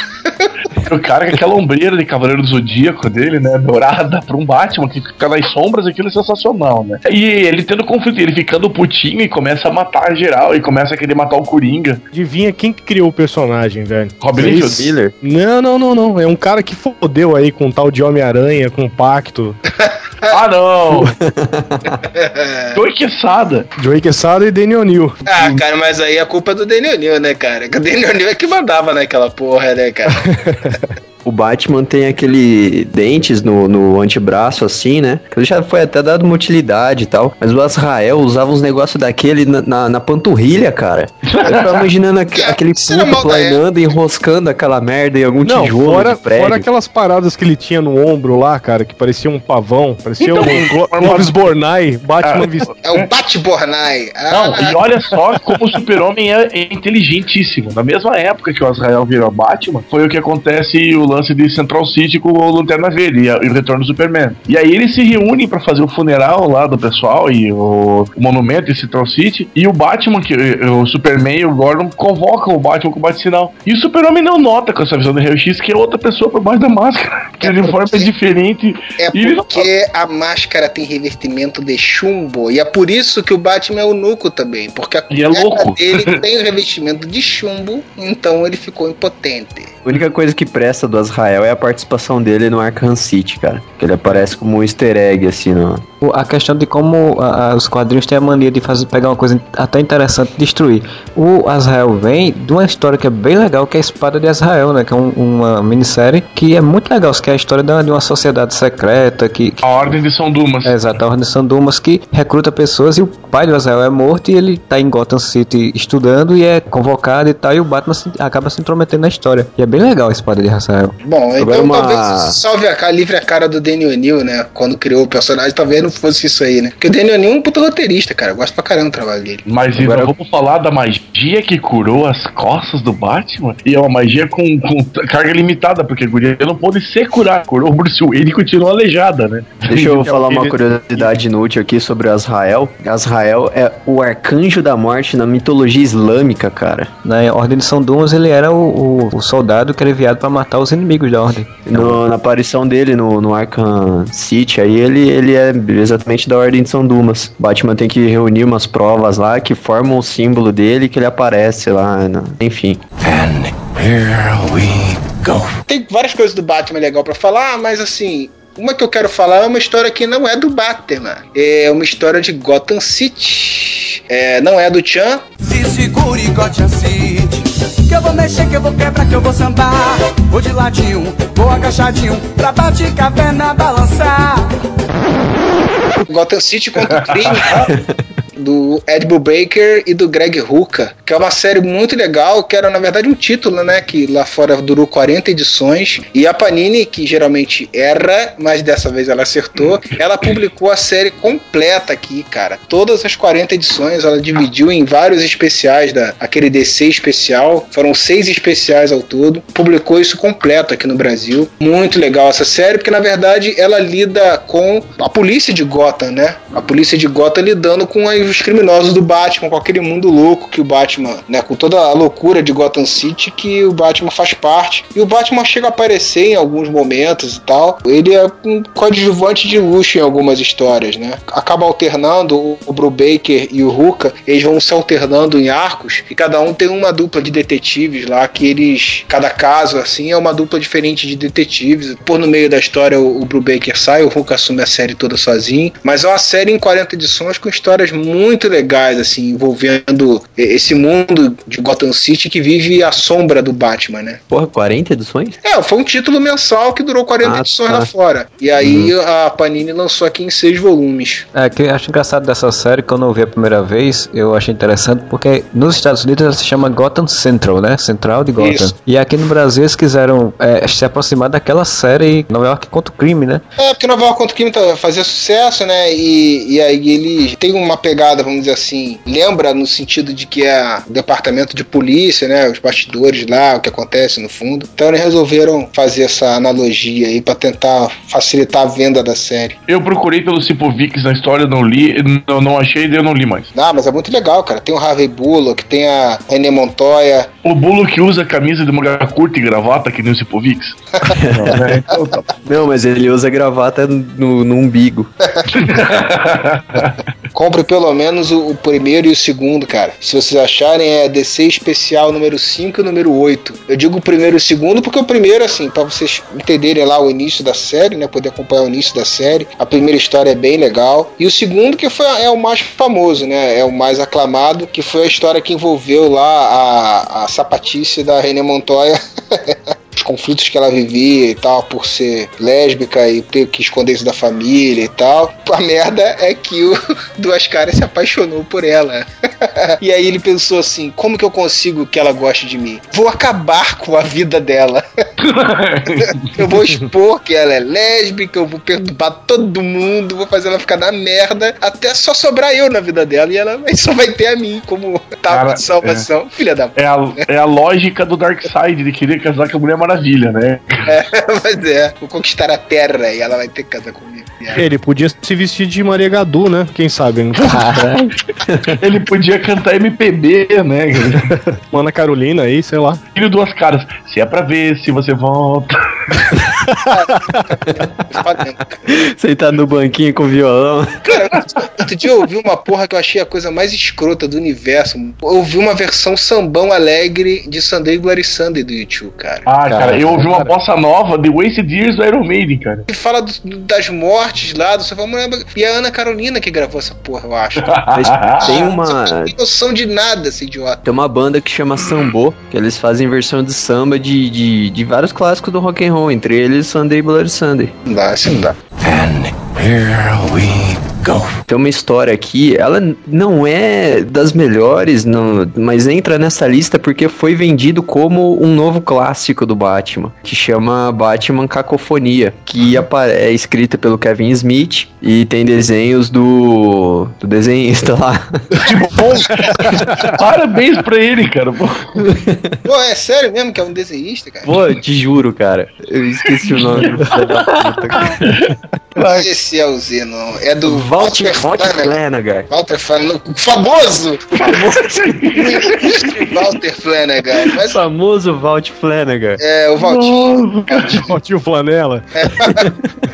O cara com aquela ombreira de Cavaleiro do Zodíaco dele, né? Dourada pra um Batman que fica nas sombras, aquilo é sensacional, né? E ele tendo conflito, ele ficando putinho e começa a matar geral e começa a querer matar o Coringa. Adivinha quem que criou o personagem, velho? Robin. Miller. Não, não, não, não. É um cara que fodeu aí com o tal de Homem-Aranha, com o Pacto. Ah, não! Foi quesada. Joey Quesada e Daniel O'Neill. Ah, cara, mas aí a culpa é do Daniel Neal, né, cara? Que o Daniel Neal é que mandava naquela porra, né, cara? O Batman tem aquele dentes no, no antebraço, assim, né? Que já foi até dado uma utilidade e tal. Mas o Azrael usava uns negócios daquele na, na, na panturrilha, cara. Eu tava imaginando aquele, aquele era puto planando e enroscando aquela merda em algum Não, tijolo fora, de prédio. fora aquelas paradas que ele tinha no ombro lá, cara, que parecia um pavão, parecia Então, um Clóvis Bornai, Batman Ah. vestido. É o Batbornai. Não, Ah, e olha só como o super-homem é inteligentíssimo. Na mesma época que o Azrael virou Batman, foi o que acontece o lance de Central City com o Lanterna Verde e, a- e o retorno do Superman. E aí eles se reúnem pra fazer o funeral lá do pessoal e o, o monumento em Central City. E o Batman, que, o Superman e o Gordon convocam o Batman com o bate-sinal. E o super-homem não nota com essa visão do raio-x que é outra pessoa por baixo da máscara. Que o uniforme é diferente. É não- porque a máscara tem revestimento de chumbo. E é por isso que o Batman é o nuco também. Porque a E é louco. dele tem o revestimento de chumbo, então ele ficou impotente. A única coisa que presta do Azrael é a participação dele no Arkham City, cara. Que ele aparece como um easter egg, assim, no... A questão de como a- a- os quadrinhos têm a mania de fazer, pegar uma coisa até interessante e destruir. O Azrael vem de uma história que é bem legal, que é a Espada de Azrael, né? Que é um- uma minissérie que é muito legal, que é a história da- de uma sociedade secreta que, que A Ordem de São Dumas. é exato, a Ordem São Dumas que recruta pessoas e o pai do Azrael é morto e ele tá em Gotham City estudando e é convocado e tal, e o Batman se- acaba se intrometendo na história. E é bem legal a Espada de Azrael. Bom, Agora então uma- talvez salve a cara, livre a cara do Daniel O'Neill, né? Quando criou o personagem, talvez não fosse isso aí, né? Porque o Daniel é um puta roteirista, cara. Eu gosto pra caramba do trabalho dele. Mas Agora- vamos falar da magia que curou as costas do Batman? E é uma magia com, com carga limitada, porque a guria não pode ser curada. Curou o Bruce Wayne e continua aleijada, né? Deixa eu falar uma Ele- curiosidade inútil aqui sobre Azrael. Azrael é o arcanjo da morte na mitologia islâmica, cara. Na Ordem de São Dumas ele era o, o- o soldado que era enviado para matar os inimigos da Ordem. No- na aparição dele no, no Arkham City, aí ele, ele é exatamente da Ordem de São Dumas. Batman tem que reunir umas provas lá que formam o símbolo dele que ele aparece lá. na- Enfim. Tem várias coisas do Batman legal pra falar, mas assim. Uma que eu quero falar é uma história que não é do Batman. É uma história de Gotham City. É, não é do Chan, Se segure, Gotham City Que eu vou mexer, que eu vou quebrar, que eu vou sambar. Vou de ladinho, vou agachadinho Pra bate caverna balançar. Gotham City contra o crime, do Ed Brubaker e do Greg Rucka, que é uma série muito legal, que era na verdade um título, né, que lá fora durou 40 edições, e a Panini, que geralmente erra, mas dessa vez ela acertou, ela publicou a série completa aqui, cara. Todas as 40 edições, ela dividiu em vários especiais da aquele DC especial, foram seis especiais ao todo, publicou isso completo aqui no Brasil. Muito legal essa série, porque na verdade ela lida com a polícia de Gotham, né? A polícia de Gotham lidando com as- os criminosos do Batman, com aquele mundo louco que o Batman, né? Com toda a loucura de Gotham City que o Batman faz parte. E o Batman chega a aparecer em alguns momentos e tal. Ele é um coadjuvante de luxo em algumas histórias, né? Acaba alternando o, Brubaker e o Ruka, eles vão se alternando em arcos e cada um tem uma dupla de detetives lá que eles, cada caso assim é uma dupla diferente de detetives. Por no meio da história o, o Brubaker sai, o Ruka assume a série toda sozinho, mas é uma série em 40 edições com histórias muito muito legais, assim, envolvendo esse mundo de Gotham City que vive à sombra do Batman, né? Porra, 40 edições? É, foi um título mensal que durou 40 Ah, edições tá. lá fora. E aí a Panini lançou aqui em seis volumes. É, que eu acho engraçado dessa série, quando eu vi a primeira vez, eu achei interessante porque nos Estados Unidos ela se chama Gotham Central, né? Central de Gotham. Isso. E aqui no Brasil eles quiseram é, se aproximar daquela série Nova York contra o crime, né? É, porque Nova York contra o crime tá- fazia sucesso, né? E, e aí ele tem uma pegada, vamos dizer assim, lembra no sentido de que é o departamento de polícia, né? Os bastidores lá, o que acontece no fundo. Então eles resolveram fazer essa analogia aí pra tentar facilitar a venda da série. Eu procurei pelo Cipovix na história, não li, não, não achei e eu não li mais. Ah, mas é muito legal, cara. Tem o Harvey Bullock, tem a René Montoya. O Bulo que usa camisa de manga curta e gravata, que nem o Cipovix. É, então tá. Não, mas ele usa gravata no, no umbigo. Compre pelo menos o, o primeiro e o segundo, cara. Se vocês acharem, é DC Especial número 5 e número 8. Eu digo o primeiro e o segundo porque o primeiro, assim, pra vocês entenderem lá o início da série, né? Poder acompanhar o início da série. A primeira história é bem legal. E o segundo, que foi, é o mais famoso, né? É o mais aclamado, que foi a história que envolveu lá a, a sapatice da René Montoya. os conflitos que ela vivia e tal, por ser lésbica e ter que esconder isso da família e tal. A merda é que o Duas Caras se apaixonou por ela. e aí ele pensou assim: como que eu consigo que ela goste de mim? Vou acabar com a vida dela. eu vou expor que ela é lésbica, eu vou perturbar todo mundo, vou fazer ela ficar na merda, até só sobrar eu na vida dela. E ela só vai ter a mim como tábua de salvação. Filha da É a, é a lógica do Darkseid de querer casar com a Mulher Maravilha, né? É, mas é, vou conquistar a terra e ela vai ter que casar comigo. Ele podia se vestir de Maria Gadu, né? Quem sabe? Né? Ele podia cantar MPB, né? Mana Carolina aí, sei lá. Filho duas caras. Se é pra ver se você volta. Sentar no banquinho com violão. Cara, outro dia eu ouvi uma porra que eu achei a coisa mais escrota do universo. Eu ouvi uma versão sambão alegre de Sunday Bloody Sunday do YouTube, cara. Ah, cara, eu ouvi uma bossa nova de Wasted Years do Iron Maiden, cara. E fala do- das mortes lá, do Sofá E a Ana Carolina que gravou essa porra, eu acho. Mas tem uma. Não tem noção de nada, esse idiota. Tem uma banda que chama Sambo, que eles fazem versão de samba de, de, de vários clássicos do rock and roll, entre eles Sunday Bloody Sunday. Não dá, assim não dá. Tem uma história aqui, ela não é das melhores, não, mas entra nessa lista porque foi vendido como um novo clássico do Batman, que chama Batman Cacofonia, que apa- é escrita pelo Kevin Smith e tem desenhos do, do desenhista lá. Tipo, bom. Parabéns pra ele, cara. Pô. Pô, é sério mesmo que é um desenhista, cara? Pô, te juro, cara, eu esqueci o nome. do filho da puta, cara. Esse é o Zenon. É do Walt Flanagan. Flanagan. Walter Flanagan. Famoso! Walter Flanagan. Mas Famoso Walt Flanagan. é o Valtinho. Tio Flanela.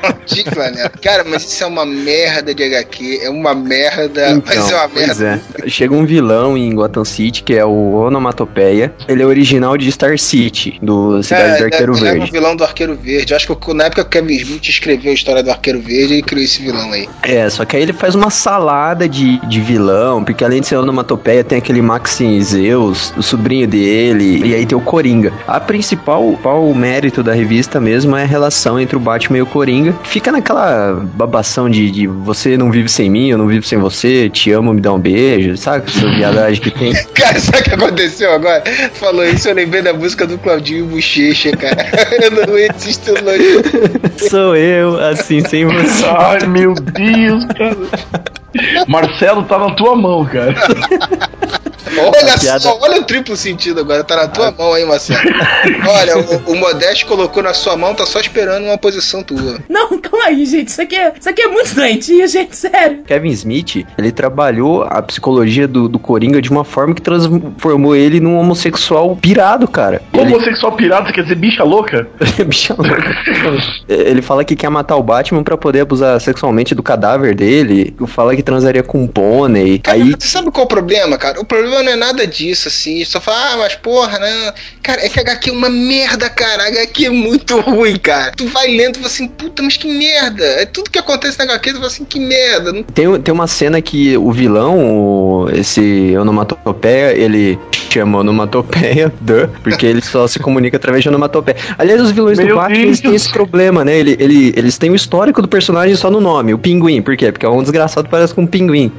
Valtinho Flanagan. Cara, mas isso é uma merda de HQ. É uma merda. mas é uma pois merda. é. Chega um vilão em Gotham City, que é o Onomatopeia. Ele é original de Star City, do Cidade do Arqueiro é, é o Verde. vilão do Arqueiro Verde. Eu acho que na época que o Kevin Smith escreveu a história do Arqueiro Verde, ele criou esse vilão aí. É, só que aí ele faz uma salada de, de vilão, porque além de ser onomatopeia, tem aquele Maxim Zeus, o sobrinho dele, e aí tem o Coringa. A principal, principal mérito da revista mesmo é a relação entre o Batman e o Coringa. Fica naquela babação de, de você não vive sem mim, eu não vivo sem você, te amo, me dá um beijo, sabe? Essa viadagem que tem. Cara, sabe o que aconteceu agora? Falou isso, eu lembrei da música do Claudinho Bochecha, cara. Eu não existo longe. Sou eu, assim, sem você. Ai, meu Deus. Marcelo tá na tua mão, cara. Olha piada- só, olha o triplo sentido agora, tá na tua mão aí, Marcelo. Olha, o, o Modeste colocou na sua mão, tá só esperando uma posição tua. Não, calma aí, gente. Isso aqui é, isso aqui é muito doentia, gente, sério. Kevin Smith, ele trabalhou a psicologia do, do Coringa de uma forma que transformou ele num homossexual pirado, cara. Ele, Homossexual pirata quer dizer bicha louca? Bicha louca. ele fala que quer matar o Batman pra poder abusar sexualmente do cadáver dele. Fala que transaria com um pônei. Cara, Aí, você sabe qual é o problema, cara? O problema não é nada disso, assim. Só fala, ah, mas porra, né? Cara, é que HQ é uma merda, cara. HQ é muito ruim, cara. Tu vai lendo e fala assim, puta, mas que merda. É tudo que acontece na HQ, tu fala assim, que merda. Não Tem, tem uma cena que o vilão, esse onomatopeia, ele chama onomatopeia, duh, porque ele só se comunica através de onomatopeia. Aliás, os vilões Meu do Batman, eles têm esse problema, né? Ele, ele- eles têm o histórico do personagem só no nome, o pinguim. Por quê? Porque é um desgraçado que parece com um pinguim.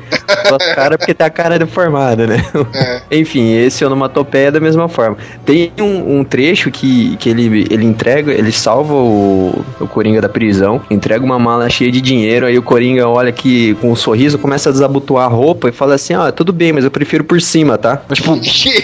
Só cara porque tem a cara deformada, né? Enfim, esse onomatopeia é da mesma forma. Tem um, um trecho que, que ele, ele entrega, ele salva o, o Coringa da prisão, entrega uma mala cheia de dinheiro, aí o Coringa olha que com um sorriso começa a desabotoar a roupa e fala assim: Ah, tudo bem, mas eu prefiro por cima, tá? Tipo,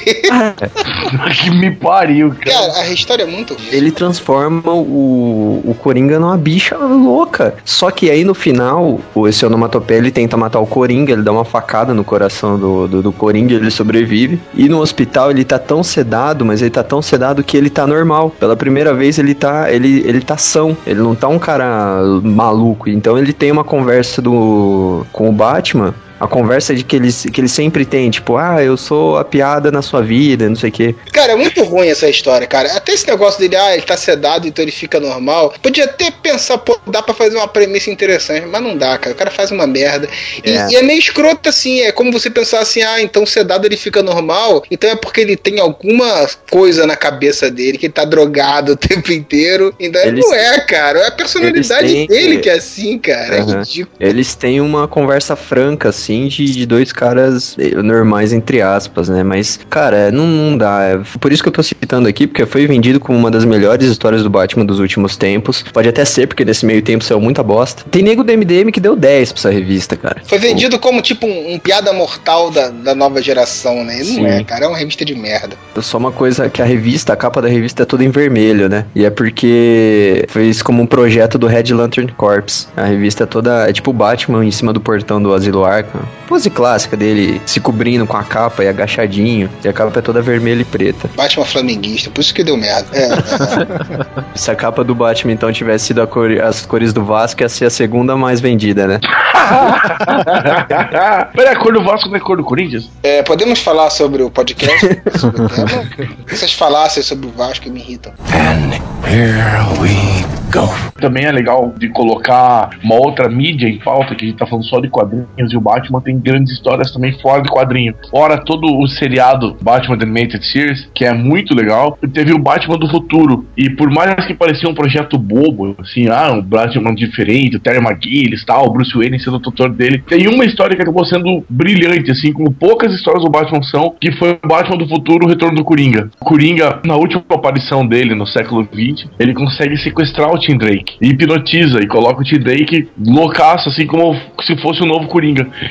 que me pariu, cara. Cara, a história é muito ele transforma o, o Coringa numa bicha louca. Só que aí no final, o- esse onomatopeia ele tenta matar o Coringa, ele dá uma facada no coração do, do, do Coringa, ele sobrevive. E no hospital ele tá tão sedado, mas ele tá tão sedado que ele tá normal. Pela primeira vez ele tá, ele, ele tá são, ele não tá um cara maluco. Então ele tem uma conversa do, com o Batman. A conversa de que ele, que ele sempre tem, tipo, ah, eu sou a piada na sua vida, não sei o quê. Cara, é muito ruim essa história, cara. Até esse negócio dele, ah, ele tá sedado, então ele fica normal. Podia até pensar, pô, dá pra fazer uma premissa interessante, mas não dá, cara. O cara faz uma merda. E É. e é meio escroto assim, é como você pensar assim, ah, então sedado ele fica normal, então é porque ele tem alguma coisa na cabeça dele, que ele tá drogado o tempo inteiro. Então Eles- não é, cara. É a personalidade têm- dele que é assim, cara. É ridículo. Eles têm uma conversa franca, assim, de, de dois caras eh, normais, entre aspas, né? Mas, cara, é, não, não dá. É por isso que eu tô citando aqui, porque foi vendido como uma das melhores histórias do Batman dos últimos tempos. Pode até ser, porque nesse meio tempo saiu muita bosta. Tem nego do MDM que deu 10 pra essa revista, cara. Foi vendido como tipo um, um piada mortal da, da nova geração, né? Não é, cara. É uma revista de merda. Só uma coisa que a revista, a capa da revista é toda em vermelho, né? E é porque foi isso como um projeto do Red Lantern Corps. A revista é toda, é tipo o Batman em cima do portão do Asilo Arkham. Pose clássica dele se cobrindo com a capa e agachadinho. E a capa é toda vermelha e preta. Batman flamenguista, por isso que deu merda. É, é. Se a capa do Batman então tivesse sido a cor- as cores do Vasco, ia ser a segunda mais vendida, né? Peraí, a cor do Vasco não é cor do Corinthians? É, podemos falar sobre o podcast? sobre o tema? Vocês falassem sobre o Vasco, me irritam. Também é legal de colocar uma outra mídia em pauta, que a gente tá falando só de quadrinhos, e o Batman tem grandes histórias também fora de quadrinho. Fora todo o seriado Batman The Animated Series, que é muito legal, teve o Batman do futuro. E por mais que parecia um projeto bobo, assim, ah, um Batman diferente, o Terry McGillis tal, o Bruce Wayne sendo o tutor dele, tem uma história que acabou sendo brilhante, assim, como poucas histórias do Batman são, que foi o Batman do futuro, o retorno do Coringa. O Coringa, na última aparição dele no século XX, ele consegue sequestrar o Tim Drake e hipnotiza e coloca o Tim Drake loucaço, assim como se fosse o novo Coringa.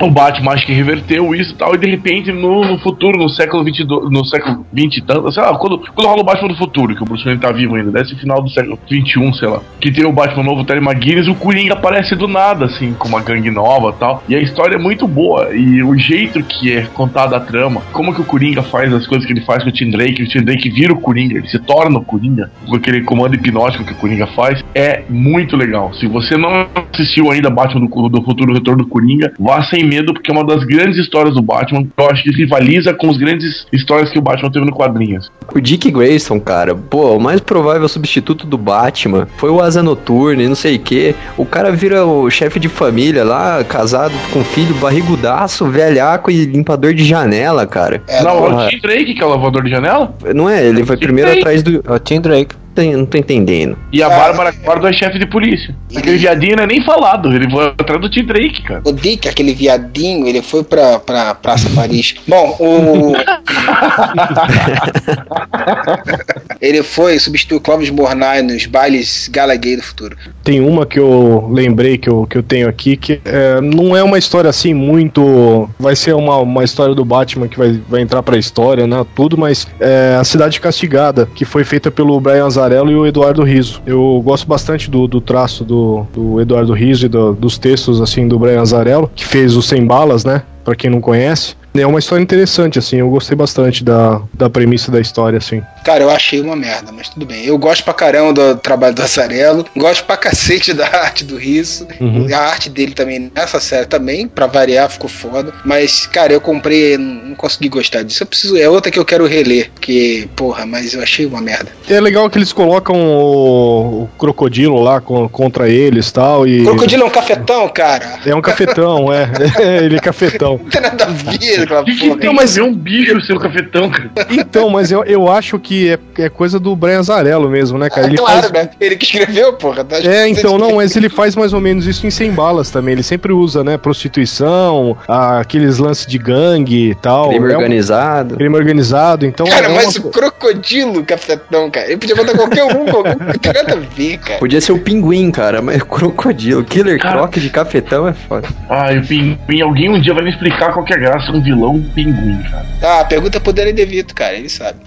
O Batman acho que reverteu isso e tal, e de repente no, no futuro, no século 22, no século 20 e tanto, sei lá, quando, quando rola o Batman do futuro, que o Bruce Wayne tá vivo ainda, desse final do século 21, sei lá, que tem o Batman novo, o Terry McGuinness, o Coringa aparece do nada, assim, com uma gangue nova e tal, e a história é muito boa, e o jeito que é contada a trama, como que o Coringa faz as coisas que ele faz com o Tim Drake, o Tim Drake vira o Coringa, ele se torna o Coringa, com aquele comando hipnótico que o Coringa faz, é muito legal. Se você não assistiu ainda Batman do, do Futuro Retorno do Coringa, vá sem medo, porque é uma das grandes histórias do Batman. Eu acho que rivaliza com as grandes histórias que o Batman teve no quadrinhos. O Dick Grayson, cara, pô, o mais provável substituto do Batman foi o Asa Noturna e não sei o que. O cara vira o chefe de família lá, casado com filho, barrigudaço, velhaco e limpador de janela, cara. É, não, é porra. o Tim Drake, que é o lavador de janela, Não é? Ele vai primeiro Drake. atrás do. É o Tim Drake. Não tô entendendo. e a Ah, Bárbara Gordon é chefe de polícia. Aquele viadinho não é nem falado, ele foi atrás do Tim Drake, cara. O Dick, aquele viadinho, ele foi pra, pra Praça Paris. Bom, o. ele foi substituir o Clóvis Bornai nos bailes Gala Gay do futuro. Tem uma que eu lembrei que eu, que eu tenho aqui, que é, não é uma história assim muito. Vai ser uma, uma história do Batman que vai, vai entrar pra história, né? Tudo, mas é A Cidade Castigada, que foi feita pelo Brian Azarello e o Eduardo Riso. Eu gosto bastante do, do traço do, do Eduardo Riso e do- dos textos assim do Brian Azarello, que fez o Sem Balas, né? Pra quem não conhece. É uma história interessante, assim, eu gostei bastante da, da premissa da história, assim. Cara, eu achei uma merda, mas tudo bem. Eu gosto pra caramba do trabalho do Azarello, gosto pra cacete da arte do Risso. Uhum. A arte dele também, nessa série também, pra variar, ficou foda. Mas, cara, eu comprei, não não consegui gostar disso. Eu preciso, é outra que eu quero reler, que, porra, mas eu achei uma merda. É legal que eles colocam o, o crocodilo lá co- contra eles tal, e Crocodilo é um cafetão, cara. É um cafetão, é. Ele é cafetão. Não tem nada a ver aquela Que que porra. tem mas é um bicho seu cafetão, cara? Então, mas eu, eu acho que é, é coisa do Brian Zarello mesmo, né, cara? Ah, Ele claro, faz. né? Ele que escreveu, porra. Tá É, então, não, mas ele faz mais ou menos isso em 100 balas também. Ele sempre usa, né, prostituição, ah, aqueles lances de gangue e tal. Crime É um organizado. crime organizado, então. Cara, é mas uma- o crocodilo cafetão, cara. Ele podia botar qualquer um, qualquer um. Não tem nada a ver, cara. Podia ser o pinguim, cara, mas crocodilo. Killer Cara- Croc de cafetão é foda. Ai, o pinguim. Alguém um dia vai me explicar qual que é a graça de um vilão pinguim, cara. Ah, pergunta pro Danny DeVito, cara. Ele sabe.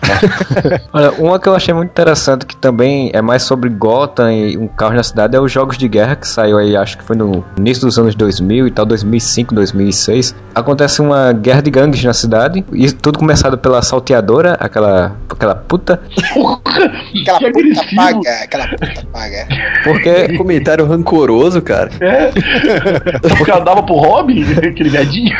Olha, uma que eu achei muito interessante, que também é mais sobre Gotham e um caos na cidade, é os Jogos de Guerra, que saiu aí, acho que foi no início dos anos 2000 e tal, 2005, 2006. Acontece uma guerra de gangues na cidade, e tudo começado pela salteadora, aquela, aquela puta, Aquela Que puta agressivo. paga. Aquela puta paga. porque Comentário rancoroso, cara. É. O cara dava pro Robin, aquele gadinho.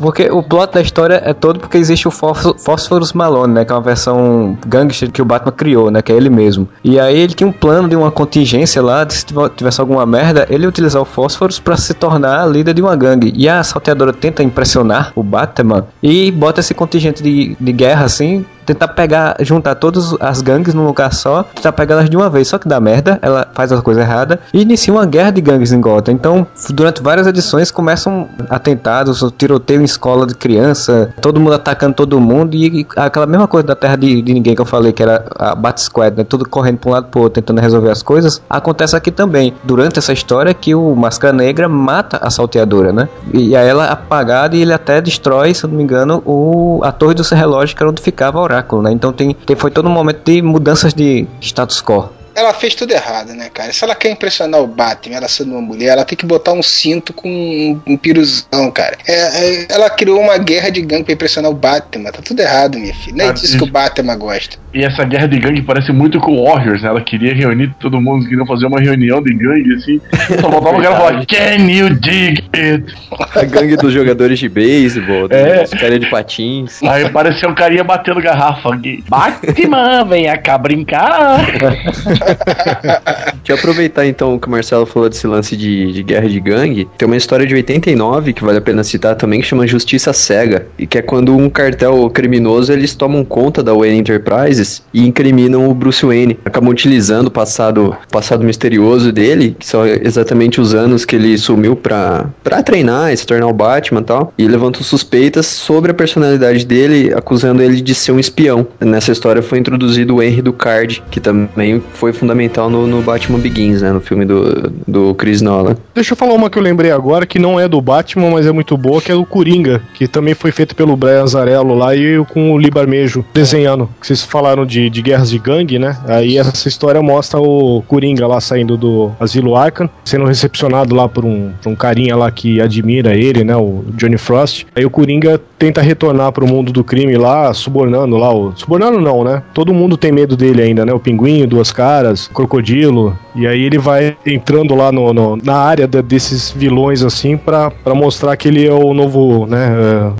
Porque o plot da história é todo porque existe o Phosphorus Malone, né? Que é uma versão gangster que o Batman criou, né? Que é ele mesmo. E aí ele tinha um plano de uma contingência lá, de se tivesse alguma merda, ele ia utilizar o Phosphorus pra se tornar líder de uma gangue. E a salteadora tenta impressionar o Batman e bota esse contingente de, de guerra assim. Tentar pegar, juntar todas as gangues num lugar só, tentar pegar elas de uma vez. Só que dá merda, ela faz as coisas erradas e inicia uma guerra de gangues em Gotham. Então, durante várias edições começam atentados, tiroteio em escola de criança, todo mundo atacando todo mundo e, e aquela mesma coisa da Terra de, de Ninguém que eu falei, que era a Bat Squad, né? Tudo correndo pra um lado pro outro, tentando resolver as coisas. Acontece aqui também, durante essa história, que o Máscara Negra mata a salteadora, né? E aí ela é apagada e ele até destrói, se eu não me engano, o, a torre do seu relógio, que era onde ficava o oráculo, né? Então tem, tem, foi todo um momento de mudanças de status quo. Ela fez tudo errado, né, cara? Se ela quer impressionar o Batman, ela sendo uma mulher, ela tem que botar um cinto com um, um piruzão, cara. É, é, ela criou uma guerra de gangue pra impressionar o Batman. Tá tudo errado, minha filha. Não é disso que o Batman gosta. E essa guerra de gangue parece muito com Warriors, né? Ela queria reunir todo mundo, queria fazer uma reunião de gangue, assim. Só faltava o cara falar, Can you dig it? A gangue dos jogadores de beisebol, É. dos caras de patins. Aí parecia um carinha batendo garrafa. Batman, vem cá brincar. Deixa eu aproveitar então que o Marcelo falou desse lance de, de guerra de gangue. Tem uma história de 89 que vale a pena citar também, que chama Justiça Cega. E que é quando um cartel criminoso eles tomam conta da Wayne Enterprises e incriminam o Bruce Wayne. Acabam utilizando o passado, passado misterioso dele, que são exatamente os anos que ele sumiu pra, pra treinar e se tornar o Batman e tal. E levantam suspeitas sobre a personalidade dele, acusando ele de ser um espião. Nessa história foi introduzido o Henry Ducard, que também foi fundamental no, no Batman Begins, né? No filme do, do Chris Nolan. Deixa eu falar uma que eu lembrei agora, que não é do Batman, mas é muito boa, que é do Coringa, que também foi feito pelo Brian Zarello lá e com o Lee Barmejo desenhando. Vocês falaram de, de guerras de gangue, né? Aí essa história mostra o Coringa lá saindo do Asilo Arkham, sendo recepcionado lá por um, por um carinha lá que admira ele, né? O Johnny Frost. Aí o Coringa tenta retornar pro mundo do crime lá, subornando lá o. Subornando não, né? Todo mundo tem medo dele ainda, né? O pinguim, duas caras, crocodilo. E aí ele vai entrando lá no, no- na área da- desses vilões, assim, pra, pra mostrar que ele é o novo, né?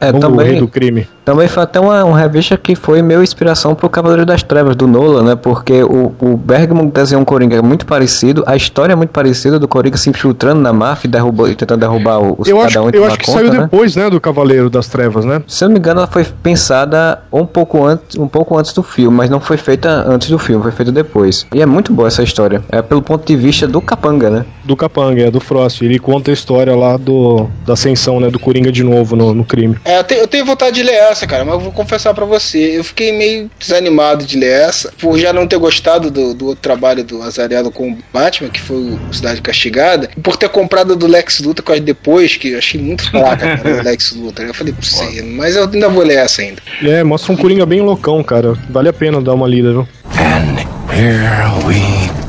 É, novo também- rei do crime. Também foi até uma, uma revista que foi meio inspiração pro Cavaleiro das Trevas do Nolan, né? Porque o, o Bergman desenhou um Coringa muito parecido, a história é muito parecida do Coringa se infiltrando na máfia e, derrubou, e tentando derrubar o- os Eu acho, eu acho que conta, saiu né? depois, né, do Cavaleiro das Trevas, né? Se eu não me engano, ela foi pensada um pouco antes, um pouco antes do filme, mas não foi feita antes do filme, foi feita depois. E é muito boa essa história. É pelo ponto de vista do Capanga, né? Do Capanga, é do Frost. Ele conta a história lá do, da ascensão, né, do Coringa de novo no, no crime. É, eu, te- eu tenho vontade de ler essa, cara, mas eu vou confessar pra você. Eu fiquei meio desanimado de ler essa, por já não ter gostado do, do outro trabalho do Azarello com o Batman, que foi o Cidade Castigada, e por ter comprado do Lex Luthor quase depois, que eu achei muito fraca cara, do Lex Luthor. Eu falei, sei, mas eu ainda vou ler essa ainda. É, mostra um Coringa bem loucão, cara. Vale a pena dar uma lida, viu? And here we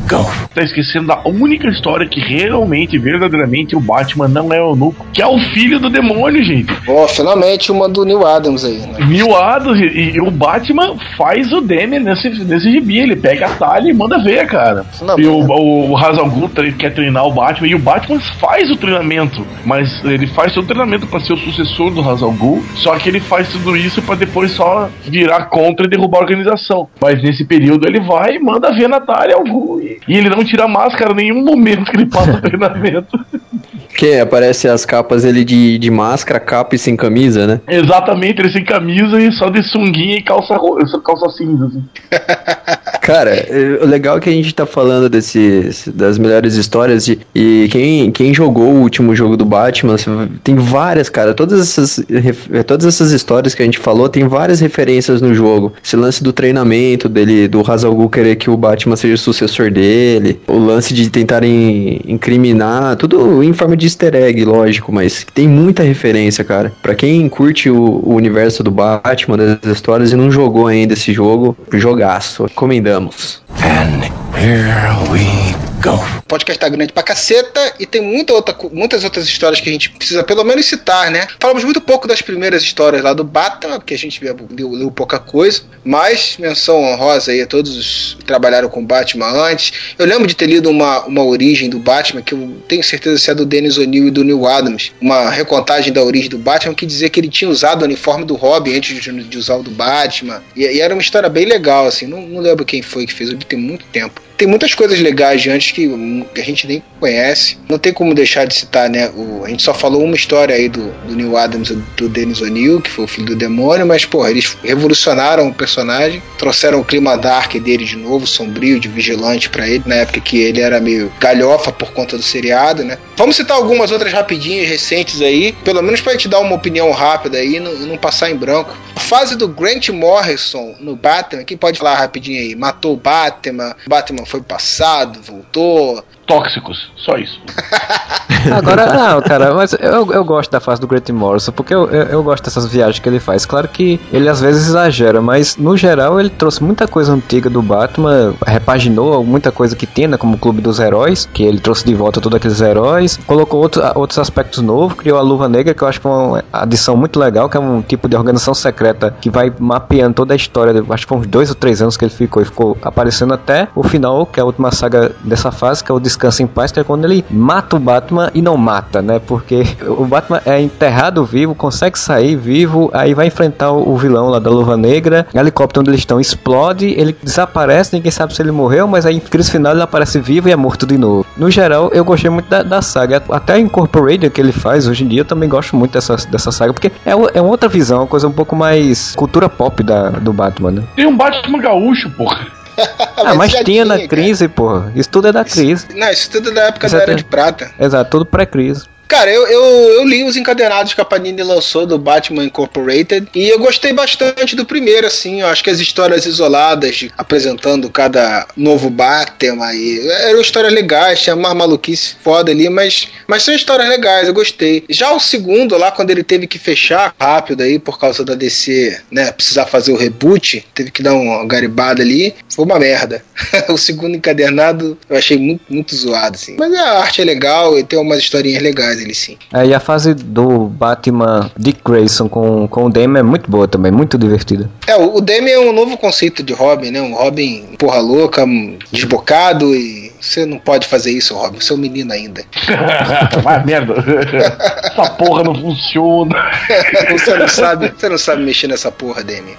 Tá esquecendo da única história que realmente, verdadeiramente, o Batman não é eunuco, que é o filho do demônio, gente. Ó, finalmente uma do Neil Adams aí, né? Neil Adams e, e o Batman faz o Demian nesse, nesse gibi. Ele pega a talha e manda ver, cara. Não, e o, o, o Hazal quer treinar o Batman e o Batman faz o treinamento, mas ele faz seu treinamento pra ser o sucessor do Hazal Ghul, só que ele faz tudo isso pra depois só virar contra e derrubar a organização. Mas nesse período ele vai e manda ver a Natália ao Ghul e, e ele não tira máscara em nenhum momento que ele passa o treinamento. Que aparece as capas ele de, de máscara, capa e sem camisa, né? Exatamente, ele sem camisa e só de sunguinha e calça, calça cinza. Assim. Cara, é, o legal é que a gente tá falando desses, das melhores histórias de, e quem, quem jogou o último jogo do Batman, tem várias, cara, todas essas, eh, todas essas histórias que a gente falou, tem várias referências no jogo. Esse lance do treinamento dele, do Hazal Ghul querer que o Batman seja o sucessor dele, o lance de tentarem incriminar, tudo em forma de easter egg, lógico, mas tem muita referência, cara. Pra quem curte o, o universo do Batman, das histórias e não jogou ainda esse jogo, jogaço, recomendamos. O podcast tá grande pra caceta e tem muita outra, muitas outras histórias que a gente precisa pelo menos citar, né? Falamos muito pouco das primeiras histórias lá do Batman, porque a gente leu- leu pouca coisa, mas menção honrosa aí a todos os que trabalharam com Batman antes. Eu lembro de ter lido uma, uma origem do Batman, que eu tenho certeza se é do Dennis O'Neill e do Neil Adams, uma recontagem da origem do Batman que dizia que ele tinha usado o uniforme do Robin antes de, de usar o do Batman. E, e era uma história bem legal, assim, não, não lembro quem foi que fez, eu li tem muito tempo. Tem muitas coisas legais de antes que, a gente nem conhece. Não tem como deixar de citar, né? O, a gente só falou uma história aí do, do Neil Adams e do Dennis O'Neill, que foi o filho do demônio, mas, porra, eles revolucionaram o personagem, trouxeram o clima dark dele de novo, sombrio, de vigilante pra ele, na época que ele era meio galhofa por conta do seriado, né? Vamos citar algumas outras rapidinhas, recentes aí, pelo menos pra gente dar uma opinião rápida aí e não, não passar em branco. A fase do Grant Morrison no Batman, quem pode falar rapidinho aí? Matou o Batman, Batman foi passado, voltou matou Tóxicos, só isso. Agora, não, cara, mas eu, eu gosto da fase do Grant Morrison, porque eu, eu, eu gosto dessas viagens que ele faz. Claro que ele às vezes exagera, mas no geral ele trouxe muita coisa antiga do Batman, repaginou muita coisa que tinha, né, como o Clube dos Heróis, que ele trouxe de volta todos aqueles heróis, colocou outro, outros aspectos novos, criou a Luva Negra, que eu acho que é uma adição muito legal, que é um tipo de organização secreta que vai mapeando toda a história. Acho que foi uns dois ou três anos que ele ficou, e ficou aparecendo até o final, que é a última saga dessa fase, que é o Descanso em Paz, que é quando ele mata o Batman e não mata, né? Porque o Batman é enterrado vivo, consegue sair vivo, aí vai enfrentar o, vilão lá da Luva Negra, o helicóptero onde eles estão explode, ele desaparece, ninguém sabe se ele morreu, mas aí em crise final ele aparece vivo e é morto de novo. No geral, eu gostei muito da, da saga, até a Incorporated que ele faz hoje em dia, eu também gosto muito dessa, dessa saga, porque é, é outra visão, uma coisa um pouco mais cultura pop da, do Batman, né? Tem um Batman gaúcho, porra. Ah, mas tinha na cara. crise, porra. Isso tudo é da crise. Não, isso tudo é da época Isso da é Era de Prata. Exato, tudo pré-crise. Cara, eu, eu, eu li os encadernados que a Panini lançou do Batman Incorporated e eu gostei bastante do primeiro, assim. Eu acho que as histórias isoladas, de- apresentando cada novo Batman, e, eram histórias legais, tinha uma maluquice foda ali, mas, mas são histórias legais, eu gostei. Já o segundo, lá, quando ele teve que fechar rápido aí, por causa da DC, né, precisar fazer o reboot, teve que dar uma garibada ali, foi uma merda. o segundo encadernado eu achei muito, muito zoado, assim. Mas a arte é legal e tem umas historinhas legais ali, sim. É, e a fase do Batman Dick Grayson com, com o Damian é muito boa também, muito divertida. É, o o Damian é um novo conceito de Robin, né? Um Robin porra louca, um desbocado e você não pode fazer isso, Robin. Você é um menino ainda. Vai merda. Essa porra não funciona. Você não sabe, você não sabe mexer nessa porra, Damian.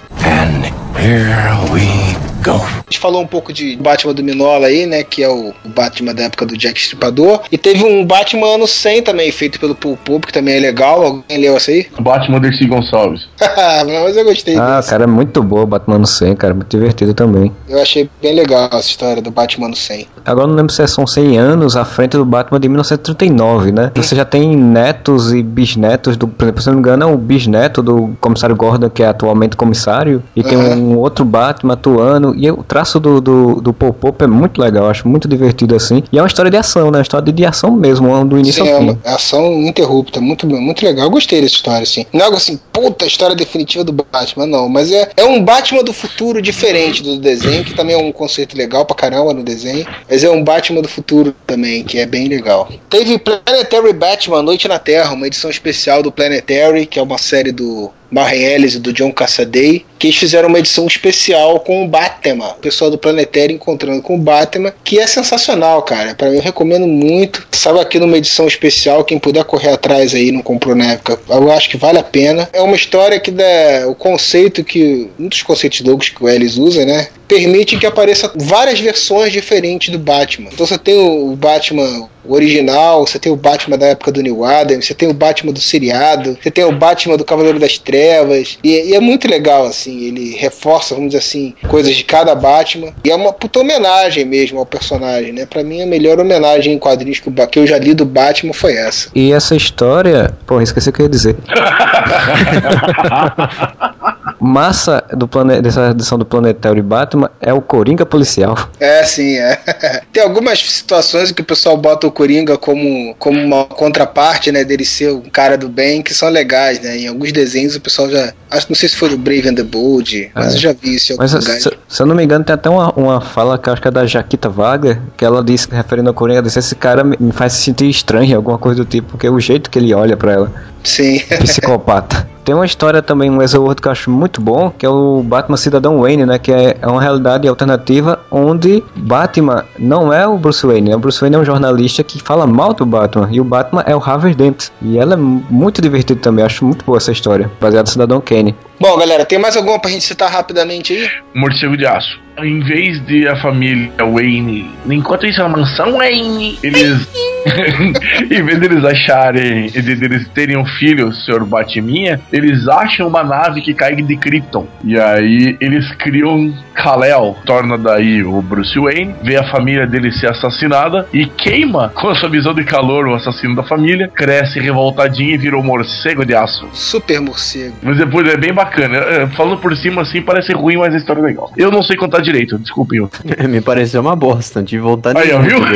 A gente falou um pouco de Batman do Minola aí, né? Que é o Batman da época do Jack Stripador. E teve um Batman ano 100 também, feito pelo Paul Pope, que também é legal. Alguém leu essa aí? Batman Dercy Gonçalves. Mas eu gostei Ah, desse. cara, é muito boa Batman no 100, cara, muito divertido também. Eu achei bem legal essa história do Batman ano 100. Agora não lembro se são 100 anos à frente do Batman de 1939, né? Você já tem netos e bisnetos do, por exemplo, se não me engano, é o bisneto do comissário Gordon, que é atualmente comissário, e tem Uhum. Um outro Batman atuando. E o traço do, do, do Paul Pope é muito legal, acho muito divertido assim. E é uma história de ação, né? Uma história de ação mesmo, do início Sim, é ao fim. uma ação ininterrupta, muito, muito legal. Eu gostei dessa história, assim. Não é algo assim, puta, história definitiva do Batman, não. Mas é, é um Batman do futuro diferente do desenho, que também é um conceito legal pra caramba no desenho. Mas é um Batman do futuro também, que é bem legal. Teve Planetary Batman, Noite na Terra, uma edição especial do Planetary, que é uma série do Marren Ellis e do John Cassaday, que eles fizeram uma edição especial com o Batman, o pessoal do Planetário encontrando com o Batman, que é sensacional, cara. Para mim, eu recomendo muito. Estava aqui numa edição especial, quem puder correr atrás aí, não comprou na época, eu acho que vale a pena. É uma história que dá o conceito que, dos conceitos loucos que o Ellis usa, né? Permite que apareça várias versões diferentes do Batman. Então você tem o Batman original, você tem o Batman da época do New Adam, você tem o Batman do seriado, você tem o Batman do Cavaleiro das Trevas, e, e, é muito legal, assim, ele reforça, vamos dizer assim, coisas de cada Batman, e é uma puta homenagem mesmo ao personagem, né? Pra mim, a melhor homenagem em quadrinhos que, que eu já li do Batman foi essa. E essa história, pô, esqueci o que eu ia dizer. Massa do plane... dessa edição do Planetário Batman é o Coringa policial. É, sim, é. Tem algumas situações em que o pessoal bota o Coringa como, como uma contraparte, né, dele ser um cara do bem, que são legais, né? Em alguns desenhos o pessoal já. Acho não sei se foi do Brave and the Bold, mas É. eu já vi isso em Mas alguns se, se eu não me engano, tem até uma, uma fala que eu acho que é da Jaquita Wagner, que ela disse, referindo ao Coringa, disse, esse cara me, me faz se sentir estranho, alguma coisa do tipo, porque é o jeito que ele olha pra ela. Sim. Psicopata. Tem uma história também, um exorto que eu acho muito bom, que é o Batman Cidadão Wayne, né? Que é, é uma realidade alternativa onde Batman não é o Bruce Wayne. né? O Bruce Wayne é um jornalista que fala mal do Batman. E o Batman é o Harvey Dent. E ela é muito divertida também. Acho muito boa essa história. Baseada no Cidadão Kane. Bom, galera, tem mais alguma pra gente citar rapidamente aí? Morcego de aço. Em vez de a família Wayne, enquanto isso na mansão Wayne, eles. em vez deles acharem, de, eles terem um filho, o Sr. Batiminha, eles acham uma nave que cai de Krypton. E aí eles criam Kal-El, torna daí o Bruce Wayne, vê a família dele ser assassinada e queima com a sua visão de calor o assassino da família, cresce revoltadinho e virou morcego de aço. Super morcego. Mas depois é bem bacana. É, Falando por cima assim parece ruim, mas a história é legal. Eu não sei contar direito, desculpem. Me pareceu uma bosta, não tive vontade Aí, ó, viu?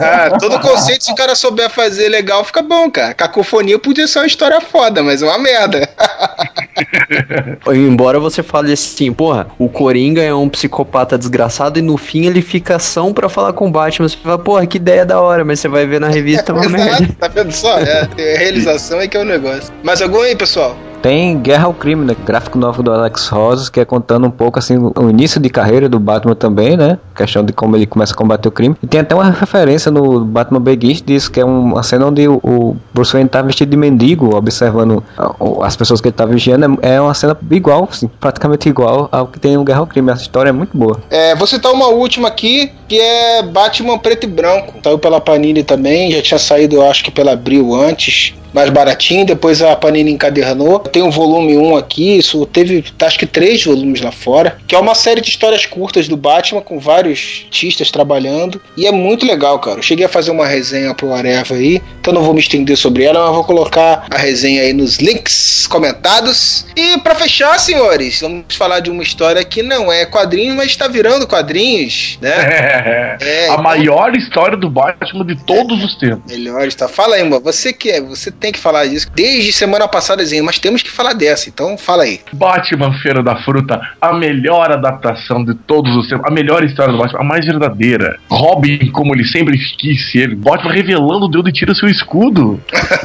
Ah, todo conceito, se o cara souber fazer legal, fica bom, cara. Cacofonia podia ser uma história foda, mas é uma merda. Embora você fale assim, porra, o Coringa é um psicopata desgraçado e no fim ele fica ação pra falar com o Batman. Você fala, porra, que ideia da hora, mas você vai ver na revista é uma merda. Tá vendo só? É, a realização é que é o negócio. Mais algum aí, pessoal? Tem Guerra ao Crime, né? Gráfico novo do Alex Rosas, que é contando um pouco assim o início de carreira do Batman também, né? Questão de como ele começa a combater o crime. E tem até uma referência no Batman Begins disso, que é um- uma cena onde o, Bruce Wayne tá vestido de mendigo, observando a- o- as pessoas que ele tá vigiando. É é uma cena igual, assim, praticamente igual ao que tem no Guerra ao Crime. Essa história é muito boa. É, vou citar uma última aqui, que é Batman Preto e Branco. Saiu pela Panini também, já tinha saído, eu acho que pela Abril antes, mais baratinho, depois a Panini encadernou. Tem o volume 1 aqui, isso teve acho que três volumes lá fora, que é uma série de histórias curtas do Batman, com vários artistas trabalhando, e é muito legal, cara. Eu cheguei a fazer uma resenha pro Areva aí, então não vou me estender sobre ela, mas vou colocar a resenha aí nos links comentados. E pra fechar, senhores, vamos falar de uma história que não é quadrinho, mas está virando quadrinhos, né? É, a então- maior história do Batman de todos os tempos. Melhor está. Fala aí, mano. Você que é, você tem que falar disso. Desde semana passada, Zinho, mas temos que falar dessa. Então fala aí. Batman Feira da Fruta, a melhor adaptação de todos os tempos, a melhor história do Batman, a mais verdadeira. Robin, como ele sempre quis ser, Batman revelando de onde tira seu escudo.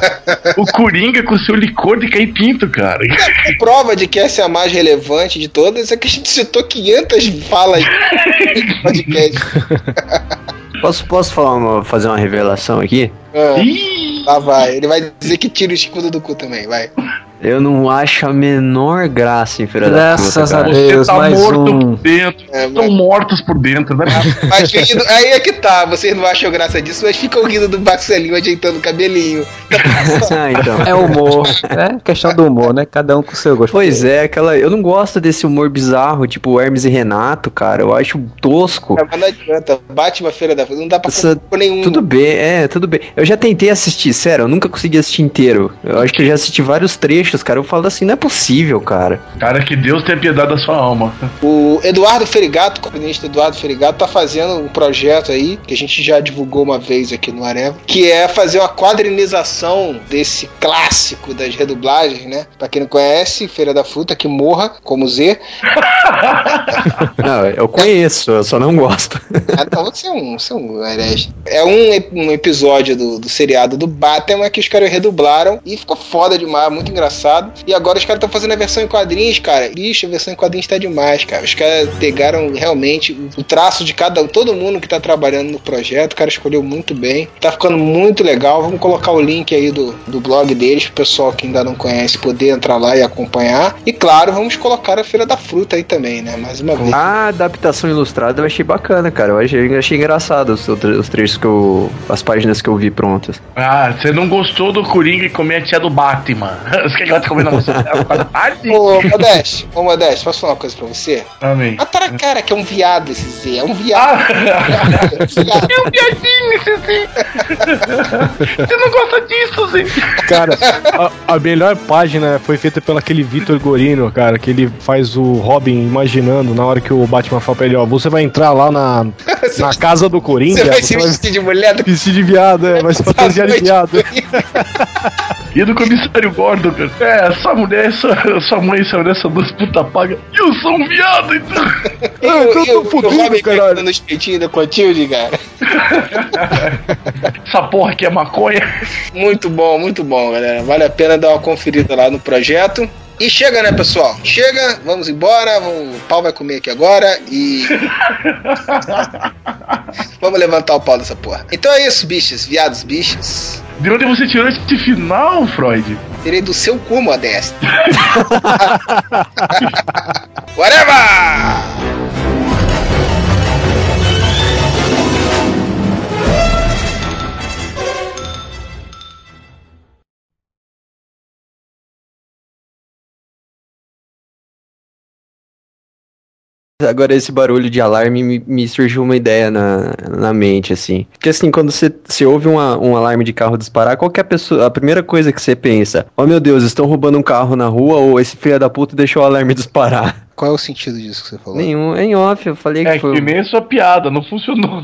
o Coringa com seu licor de caipinto, cara. A prova de que essa é a mais relevante de todas é que a gente citou 500 falas no podcast. Posso, posso falar uma- fazer uma revelação aqui? Ah, lá vai. Ele vai dizer que tira o escudo do cu também, vai. Eu não acho a menor graça em Feira da Graças Fruta, a cara. você Deus, tá mais morto um. por dentro. É, Estão mas- mortos por dentro, né? Mas querido, aí é que tá. Vocês não acham graça disso, mas ficam rindo do Marcelinho ajeitando o cabelinho. Ah, então. É humor. É questão do humor, né? Cada um com o seu gosto. Pois é, aquela. Eu não gosto desse humor bizarro, tipo Hermes e Renato, cara. Eu acho tosco. É, mas não adianta. Batman Feira da Fruta. Não dá pra Essa- com nenhum. Tudo bem, é, tudo bem. Eu já tentei assistir, sério, eu nunca consegui assistir inteiro. Eu acho que eu já assisti vários trechos buchas, cara. Eu falo assim, não é possível, cara. Cara, que Deus tenha piedade da sua alma. O Eduardo Ferigato, o quadrinista Eduardo Ferigato, tá fazendo um projeto aí, que a gente já divulgou uma vez aqui no Areva, que é fazer uma quadrinização desse clássico das redublagens, né? Pra quem não conhece, Feira da Fruta, que morra, como Z. Não, eu conheço, eu só não gosto. Ah, não, você é um, você é um herege. É um, um episódio do, do seriado do Batman que os caras redublaram e ficou foda demais, muito engraçado. E agora os caras estão fazendo a versão em quadrinhos, cara. Ixi, a versão em quadrinhos tá demais, cara. Os caras pegaram realmente o traço de cada todo mundo que tá trabalhando no projeto. O cara escolheu muito bem. Tá ficando muito legal. Vamos colocar o link aí do, do blog deles pro pessoal que ainda não conhece poder entrar lá e acompanhar. E claro, vamos colocar a Feira da Fruta aí também, né? Mais uma vez. A adaptação ilustrada eu achei bacana, cara. Eu achei, achei engraçado os, os trechos que eu. as páginas que eu vi prontas. Ah, você não gostou do Coringa e comer a tia do Batman. Você quer que ela te comendo você? Ô, Modeste, ô Modeste, posso falar uma coisa pra você? Amém. A tua cara que é um viado esse Z, é um viado. Ah, é um piadinho esse Zé. Você não gosta disso, Zé? Cara, a, a melhor página foi feita pelo aquele Vitor Gorino, cara, que ele faz o Robin imaginando na hora que o Batman fala pra ele, ó, você vai entrar lá na, na casa do Coringa, Você vai se vestir de mulher do vestir de viado, é, vai se fantasiar de viado. E do comissário Gordon, cara. É, essa mulher, essa, sua mãe, essa mulher, essa duas puta paga. E eu sou um viado, então. E Ah, o- então eu o- tô fudido, caralho. os peitinhos da Clotilde, cara. Essa porra aqui é maconha. Muito bom, muito bom, galera. Vale a pena dar uma conferida lá no projeto. E chega, né, pessoal? Chega, vamos embora. Vamos, o pau vai comer aqui agora e. vamos levantar o pau dessa porra. Então é isso, bichos, viados, bichos. De onde você tirou esse final, Freud? Tirei do seu cu, Modesto. Whatever! Agora esse barulho de alarme me, me surgiu uma ideia na, na mente, assim. Porque assim, quando você, você ouve uma- um alarme de carro disparar, qualquer pessoa, a primeira coisa que você pensa, oh meu Deus, estão roubando um carro na rua ou esse filho da puta deixou o alarme disparar. Qual é o sentido disso que você falou? Nenhum, é em off, eu falei É que foi. que nem sua piada, não funcionou.